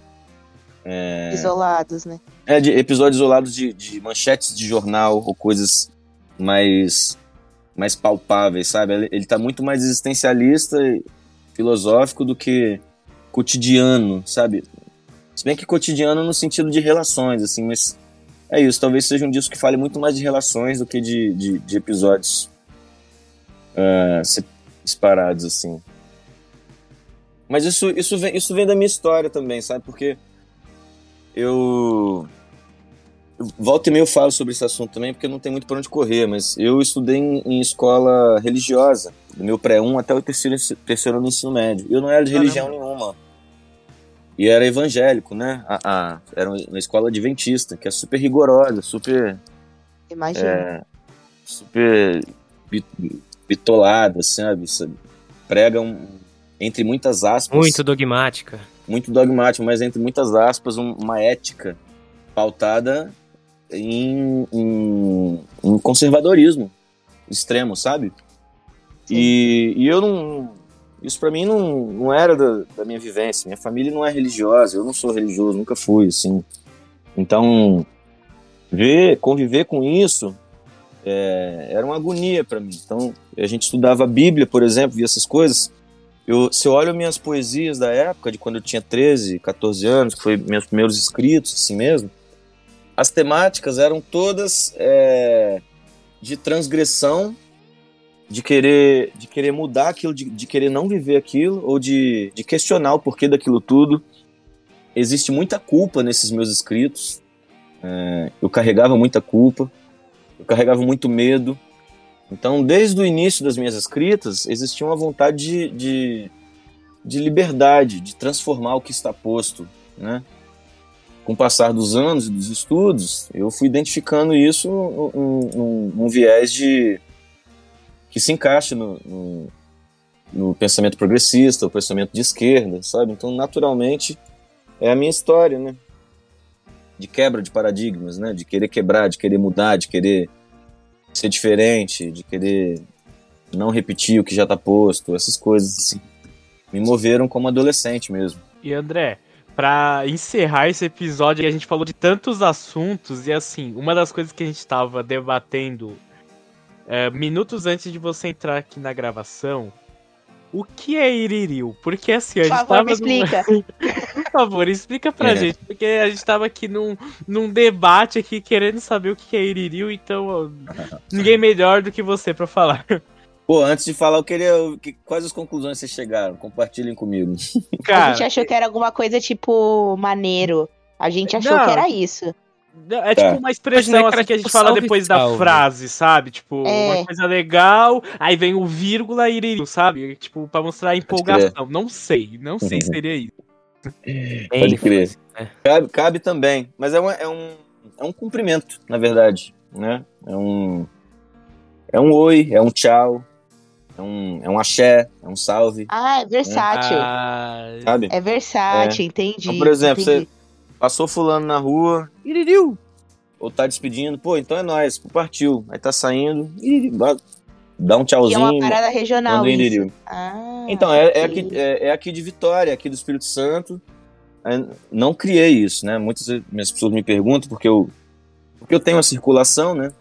Isolados, né? é, de episódios isolados de, de manchetes de jornal ou coisas mais mais palpáveis, sabe? Ele, ele tá muito mais existencialista e filosófico do que cotidiano, sabe? Se bem que cotidiano no sentido de relações, assim, mas é isso. Talvez seja um disco que fale muito mais de relações do que de, de, de episódios se- separados, assim. Mas isso, isso, vem, isso vem da minha história também, sabe? Porque eu volta e meia eu falo sobre esse assunto também, porque não tem muito por onde correr, mas eu estudei em, em escola religiosa, do meu pré-1 até o terceiro, terceiro ano do ensino médio. Eu não era de Caramba. religião nenhuma. E era evangélico, né? A, a- era uma escola adventista, que é super rigorosa, super, Imagina. é, super bitolada, sabe? Sabe? Prega um, entre muitas aspas Muito dogmática. muito dogmático, mas entre muitas aspas, um- uma ética pautada em, em- em conservadorismo extremo, sabe? E, e eu não. Isso pra mim não, não era da, da minha vivência. Minha família não é religiosa, eu não sou religioso, nunca fui, assim. Então, ver, conviver com isso é, era uma agonia pra mim. Então, a gente estudava a Bíblia, por exemplo, via essas coisas. Eu, se eu olho minhas poesias da época, de quando eu tinha 13, 14 anos, que foi meus primeiros escritos, assim mesmo, as temáticas eram todas é, de transgressão de querer de querer mudar aquilo, de, de querer não viver aquilo, ou de, de questionar o porquê daquilo tudo. Existe muita culpa nesses meus escritos. É, eu carregava muita culpa, eu carregava muito medo. Então, desde o início das minhas escritas, existia uma vontade de, de, de liberdade, de transformar o que está posto, né? Com o passar dos anos e dos estudos, eu fui identificando isso num, viés de que se encaixa no, no, no pensamento progressista, o pensamento de esquerda, sabe? Então, naturalmente, é a minha história, né? De quebra de paradigmas, né? De querer quebrar, de querer mudar, de querer ser diferente, de querer não repetir o que já está posto, essas coisas assim. Me moveram como adolescente mesmo. E André, pra encerrar esse episódio, a gente falou de tantos assuntos e assim, uma das coisas que a gente estava debatendo é, minutos antes de você entrar aqui na gravação, o que é Iririu? Porque assim, a Por gente favor, tava me explica. Por favor, explica pra É. gente, porque a gente tava aqui num, num debate aqui querendo saber o que é Iririu, então ó, ninguém melhor do que você pra falar. Pô, antes de falar, eu queria. Que, quais as conclusões vocês chegaram? Compartilhem comigo. a Cara, gente achou que era alguma coisa tipo maneiro. A gente achou Não. que era isso. é Tá. tipo uma expressão Mas, né, cara, assim que a gente tipo, fala salve, depois da frase, sabe? Tipo, É. uma coisa legal, aí vem o vírgula Iririu, sabe? Tipo, pra mostrar a empolgação. Não sei, não sei se seria isso. Pode crer. né? Cabe, cabe também. Mas é, uma- é um, é um cumprimento, na verdade. Né? É um. É um oi, é um tchau, é um, é um axé, é um salve. Ah, é versátil. Ah, Sabe? É versátil, entendi. Então, por exemplo, entendi. Passou fulano na rua, iririu. Ou tá despedindo, pô, então é nóis, partiu. Aí tá saindo, iririu, dá- um E é tchauzinho. uma parada regional um isso. Ah, Então, é, é, aqui, é, é aqui de Vitória, aqui do Espírito Santo. É, não criei isso, né? Muitas minhas pessoas me perguntam porque eu, porque eu tenho uma circulação, né?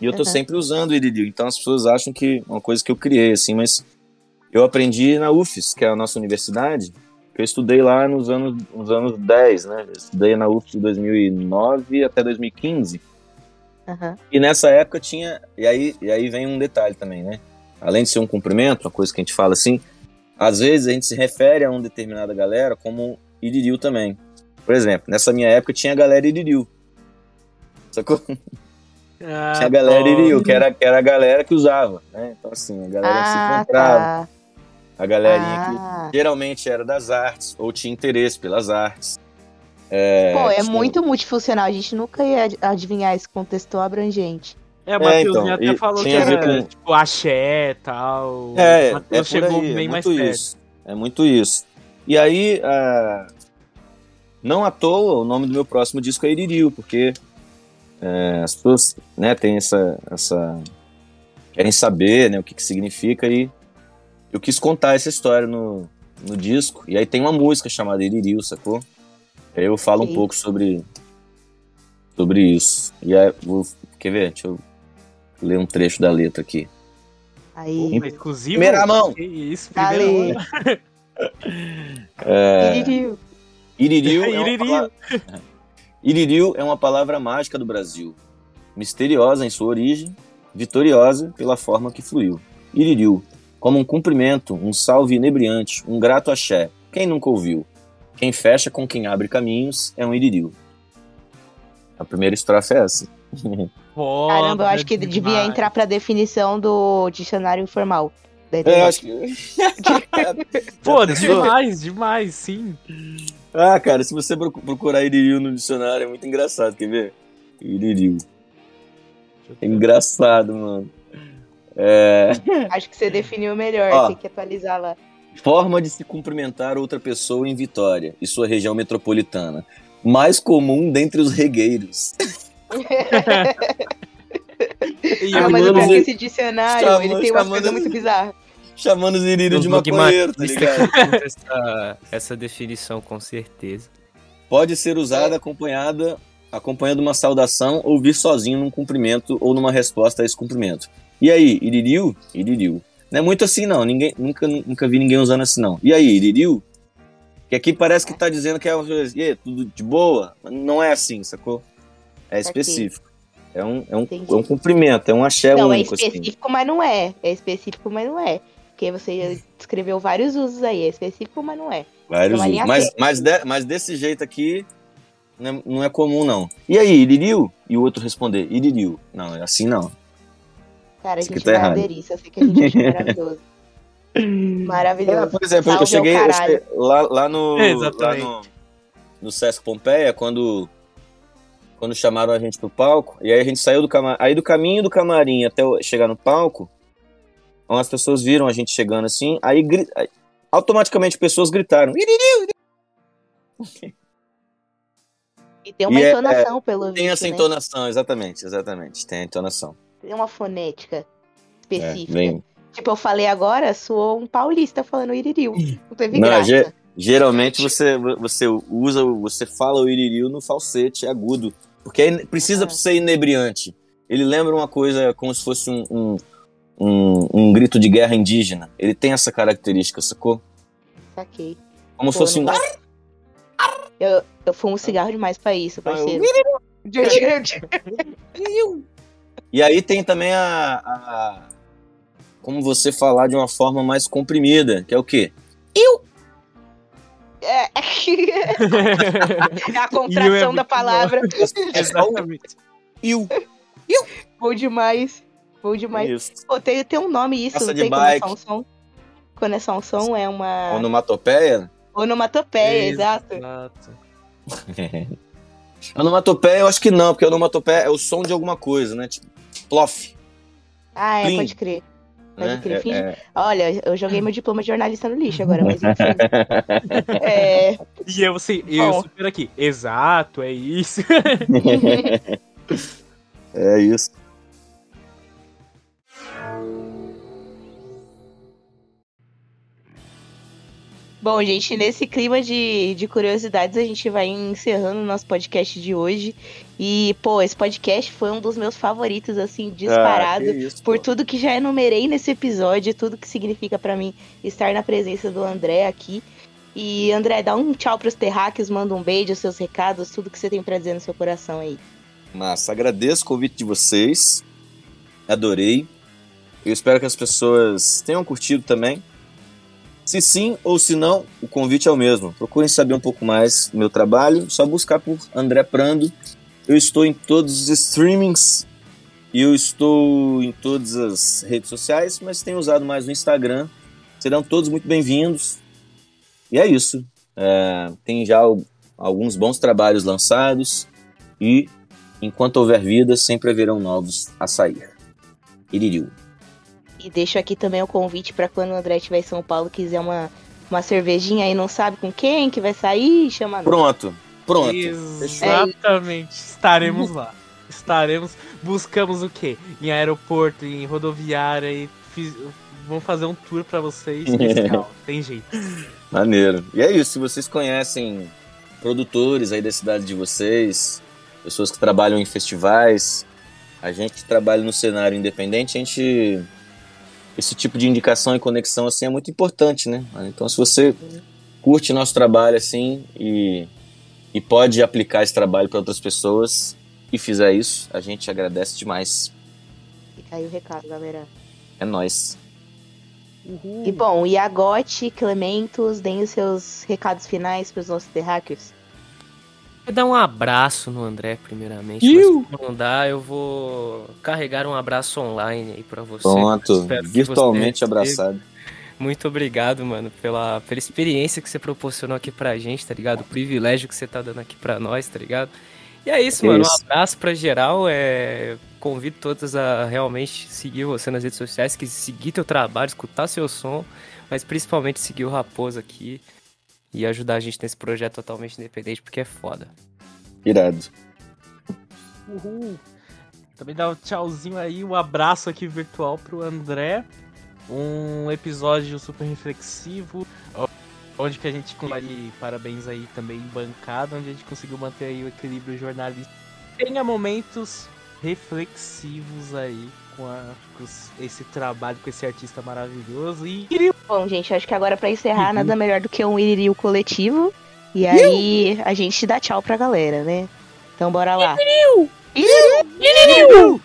E eu tô Uhum. sempre usando o Iridio. Então as pessoas acham que é uma coisa que eu criei, assim, mas eu aprendi na UFES, que é a nossa universidade, que eu estudei lá nos anos, nos anos 10, né? Eu estudei na UFES de 2009 até 2015. Aham. E nessa época tinha. E aí, e aí vem um detalhe também, né? Além de ser um cumprimento, uma coisa que a gente fala assim, às vezes a gente se refere a uma determinada galera como Iririu também. Por exemplo, nessa minha época tinha a galera Iririu. Sacou? ah, tinha a galera. Iririu, que era, que era a galera que usava, né? Então, assim, a galera que se Ah, encontrava, tá. a galerinha Ah. que geralmente era das artes, ou tinha interesse pelas artes. É, Pô, é muito multifuncional. A gente nunca ia ad- adivinhar esse contexto abrangente. É, o Matheusinho então, até e falou que era com- tipo axé e tal. É, o é chegou aí, bem é mais muito perto. isso. É muito isso. E aí, ah, não à toa, o nome do meu próximo disco é Iririu, porque é, as pessoas né, têm essa, essa. querem saber né, o que, que significa e eu quis contar essa história no, no disco. E aí tem uma música chamada Iririu, sacou? Aí eu falo um pouco sobre, sobre isso. E aí, vou, quer ver? Deixa eu ler um trecho da letra aqui. Aí. É exclusivo? Primeira mão. Isso, Dale. primeira mão. É, Iririu. Iririu, é uma Iririu. palavra- Iririu é uma palavra mágica do Brasil, misteriosa em sua origem, vitoriosa pela forma que fluiu. Iririu, como um cumprimento, um salve inebriante, um grato axé. Quem nunca ouviu? Quem fecha com quem abre caminhos é um Iririu. A primeira estrofe é essa. Caramba, eu acho que devia entrar pra definição do dicionário informal. da É, eu acho que. Pô, demais, demais, sim. Ah, cara, se você procu- procurar Iririu no dicionário é muito engraçado, quer ver? Iririu. É engraçado, mano. É. Acho que você definiu melhor, Ó. tem que atualizar lá. Forma de se cumprimentar outra pessoa em Vitória e sua região metropolitana. Mais comum dentre os regueiros. E Ah, mas eu de- esse dicionário, chamando- ele tem coisas de- muito bizarras. Chamando os Iririu de maconheiro, tá ligado? essa, essa definição com certeza. Pode ser usada acompanhada, acompanhando uma saudação ou vir sozinho num cumprimento ou numa resposta a esse cumprimento. E aí, Iririu? Iririu. Não é muito assim, não. Ninguém, nunca, nunca vi ninguém usando assim, não. E aí, Iririu? Que aqui parece que tá dizendo que é uma coisa, aí, tudo de boa? Mas Não é assim, sacou? É Saquei. específico. É um, é um, Entendi. é um cumprimento, é um axé não, é único, assim. específico, mas não é. É específico, mas não é. Porque você descreveu vários usos aí. É específico, mas não é. Vários uma usos. Mas, mas, de- mas desse jeito aqui, não é, não é comum, não. E aí, Iririu? E o outro responder, Iririu. Não, é assim não. Cara, a gente tá vai errado. aderir. Só sei que a gente acha maravilhoso. É, Maravilhoso. por exemplo, eu Salve cheguei, eu cheguei lá, lá no. É, lá no, no Sesc Pompeia, quando. Quando chamaram a gente pro palco, e aí a gente saiu do camarim. Aí do caminho do camarim até chegar no palco, umas pessoas viram a gente chegando assim, aí, gri- aí automaticamente pessoas gritaram. "Iririu!" E tem uma E é- entonação, pelo Tem visto, essa né? entonação, exatamente, exatamente. Tem a entonação. Tem uma fonética É, específica. vem, Tipo, eu falei agora, soou um paulista falando iririu. Não teve Não, graça. ge- geralmente você, você usa, você fala o iririu no falsete agudo, porque aí precisa Ah. ser inebriante. Ele lembra uma coisa como se fosse um, um, um, um grito de guerra indígena. Ele tem essa característica, sacou? Saquei. Como se Pô, fosse um. gosto. Eu, eu fumo cigarro demais pra isso, parceiro. E aí tem também a, a- Como você falar de uma forma mais comprimida, que é o quê? É. é a contração muito da palavra. É Exatamente. iu. Bom demais. Bom demais. Isso. Pô, tem, tem um nome isso, Passa tem quando é bike. só um som? Quando é só um som, é uma Onomatopeia? onomatopeia, exato. Exato. Onomatopeia eu acho que não, porque onomatopeia é o som de alguma coisa, né? Tipo, plof. Ah, é, Plim. pode crer. Pode Né? crer. É- Finge- é- Olha, eu joguei meu diploma de jornalista no lixo agora, mas enfim. é, E eu, assim, eu Bom. super aqui. Exato, é isso. é isso. Bom, gente, nesse clima de, de curiosidades, a gente vai encerrando o nosso podcast de hoje. E, pô, esse podcast foi um dos meus favoritos, assim, disparado. Ah, isso, por tudo que já enumerei nesse episódio, tudo que significa pra mim estar na presença do André aqui. E, André, dá um tchau pros terráqueos, manda um beijo, seus recados, tudo que você tem pra dizer no seu coração aí. Massa, agradeço o convite de vocês. Adorei. Eu espero que as pessoas tenham curtido também. Se sim ou se não, o convite é o mesmo. Procurem saber um pouco mais do meu trabalho, só buscar por André Prando. Eu estou em todos os streamings eu estou em todas as redes sociais, mas tenho usado mais o Instagram. Serão todos muito bem-vindos. E é isso. É, tem já al- alguns bons trabalhos lançados e enquanto houver vida, sempre haverão novos a sair. Iririu. E deixo aqui também o convite pra quando o André estiver em São Paulo quiser uma, uma cervejinha aí, não sabe com quem que vai sair, chama nós. Pronto, pronto. Exatamente. Estaremos lá. Estaremos. Buscamos o quê? Em aeroporto, em rodoviária e fiz- vamos fazer um tour pra vocês. Especial. Tem jeito. Maneiro. E é isso, se vocês conhecem produtores aí da cidade de vocês, pessoas que trabalham em festivais, a gente que trabalha no cenário independente, a gente esse tipo de indicação e conexão assim é muito importante, né? Então se você curte nosso trabalho assim e, e pode aplicar esse trabalho para outras pessoas e fizer isso, a gente agradece demais. Fica aí o recado, galera. É nóis. E bom, e a Gotti, Clementos, deem os seus recados finais pros nossos terráqueos. Vou dar um abraço no André, primeiramente. Iu! Mas se não dá, eu vou carregar um abraço online aí pra você. Pronto, virtualmente você- abraçado. Muito obrigado, mano, pela, pela experiência que você proporcionou aqui pra gente, tá ligado? O privilégio que você tá dando aqui pra nós, tá ligado? E é isso, Que mano. isso. Um abraço pra geral. É... Convido todos a realmente seguir você nas redes sociais, que seguir teu trabalho, escutar seu som, mas principalmente seguir o Raposo aqui e ajudar a gente nesse projeto totalmente independente, porque é foda. Irado. Uhul. Também dá um tchauzinho aí, um abraço aqui virtual pro André. Um episódio super reflexivo, onde que a gente consegue parabéns aí também bancada, onde a gente conseguiu manter aí o equilíbrio jornalístico. Tenha momentos reflexivos aí com, a- com esse trabalho com esse artista maravilhoso e Bom, gente, acho que agora pra encerrar, Uhum. nada melhor do que um iririu coletivo. E aí a gente dá tchau pra galera, né? Então bora lá. Iu!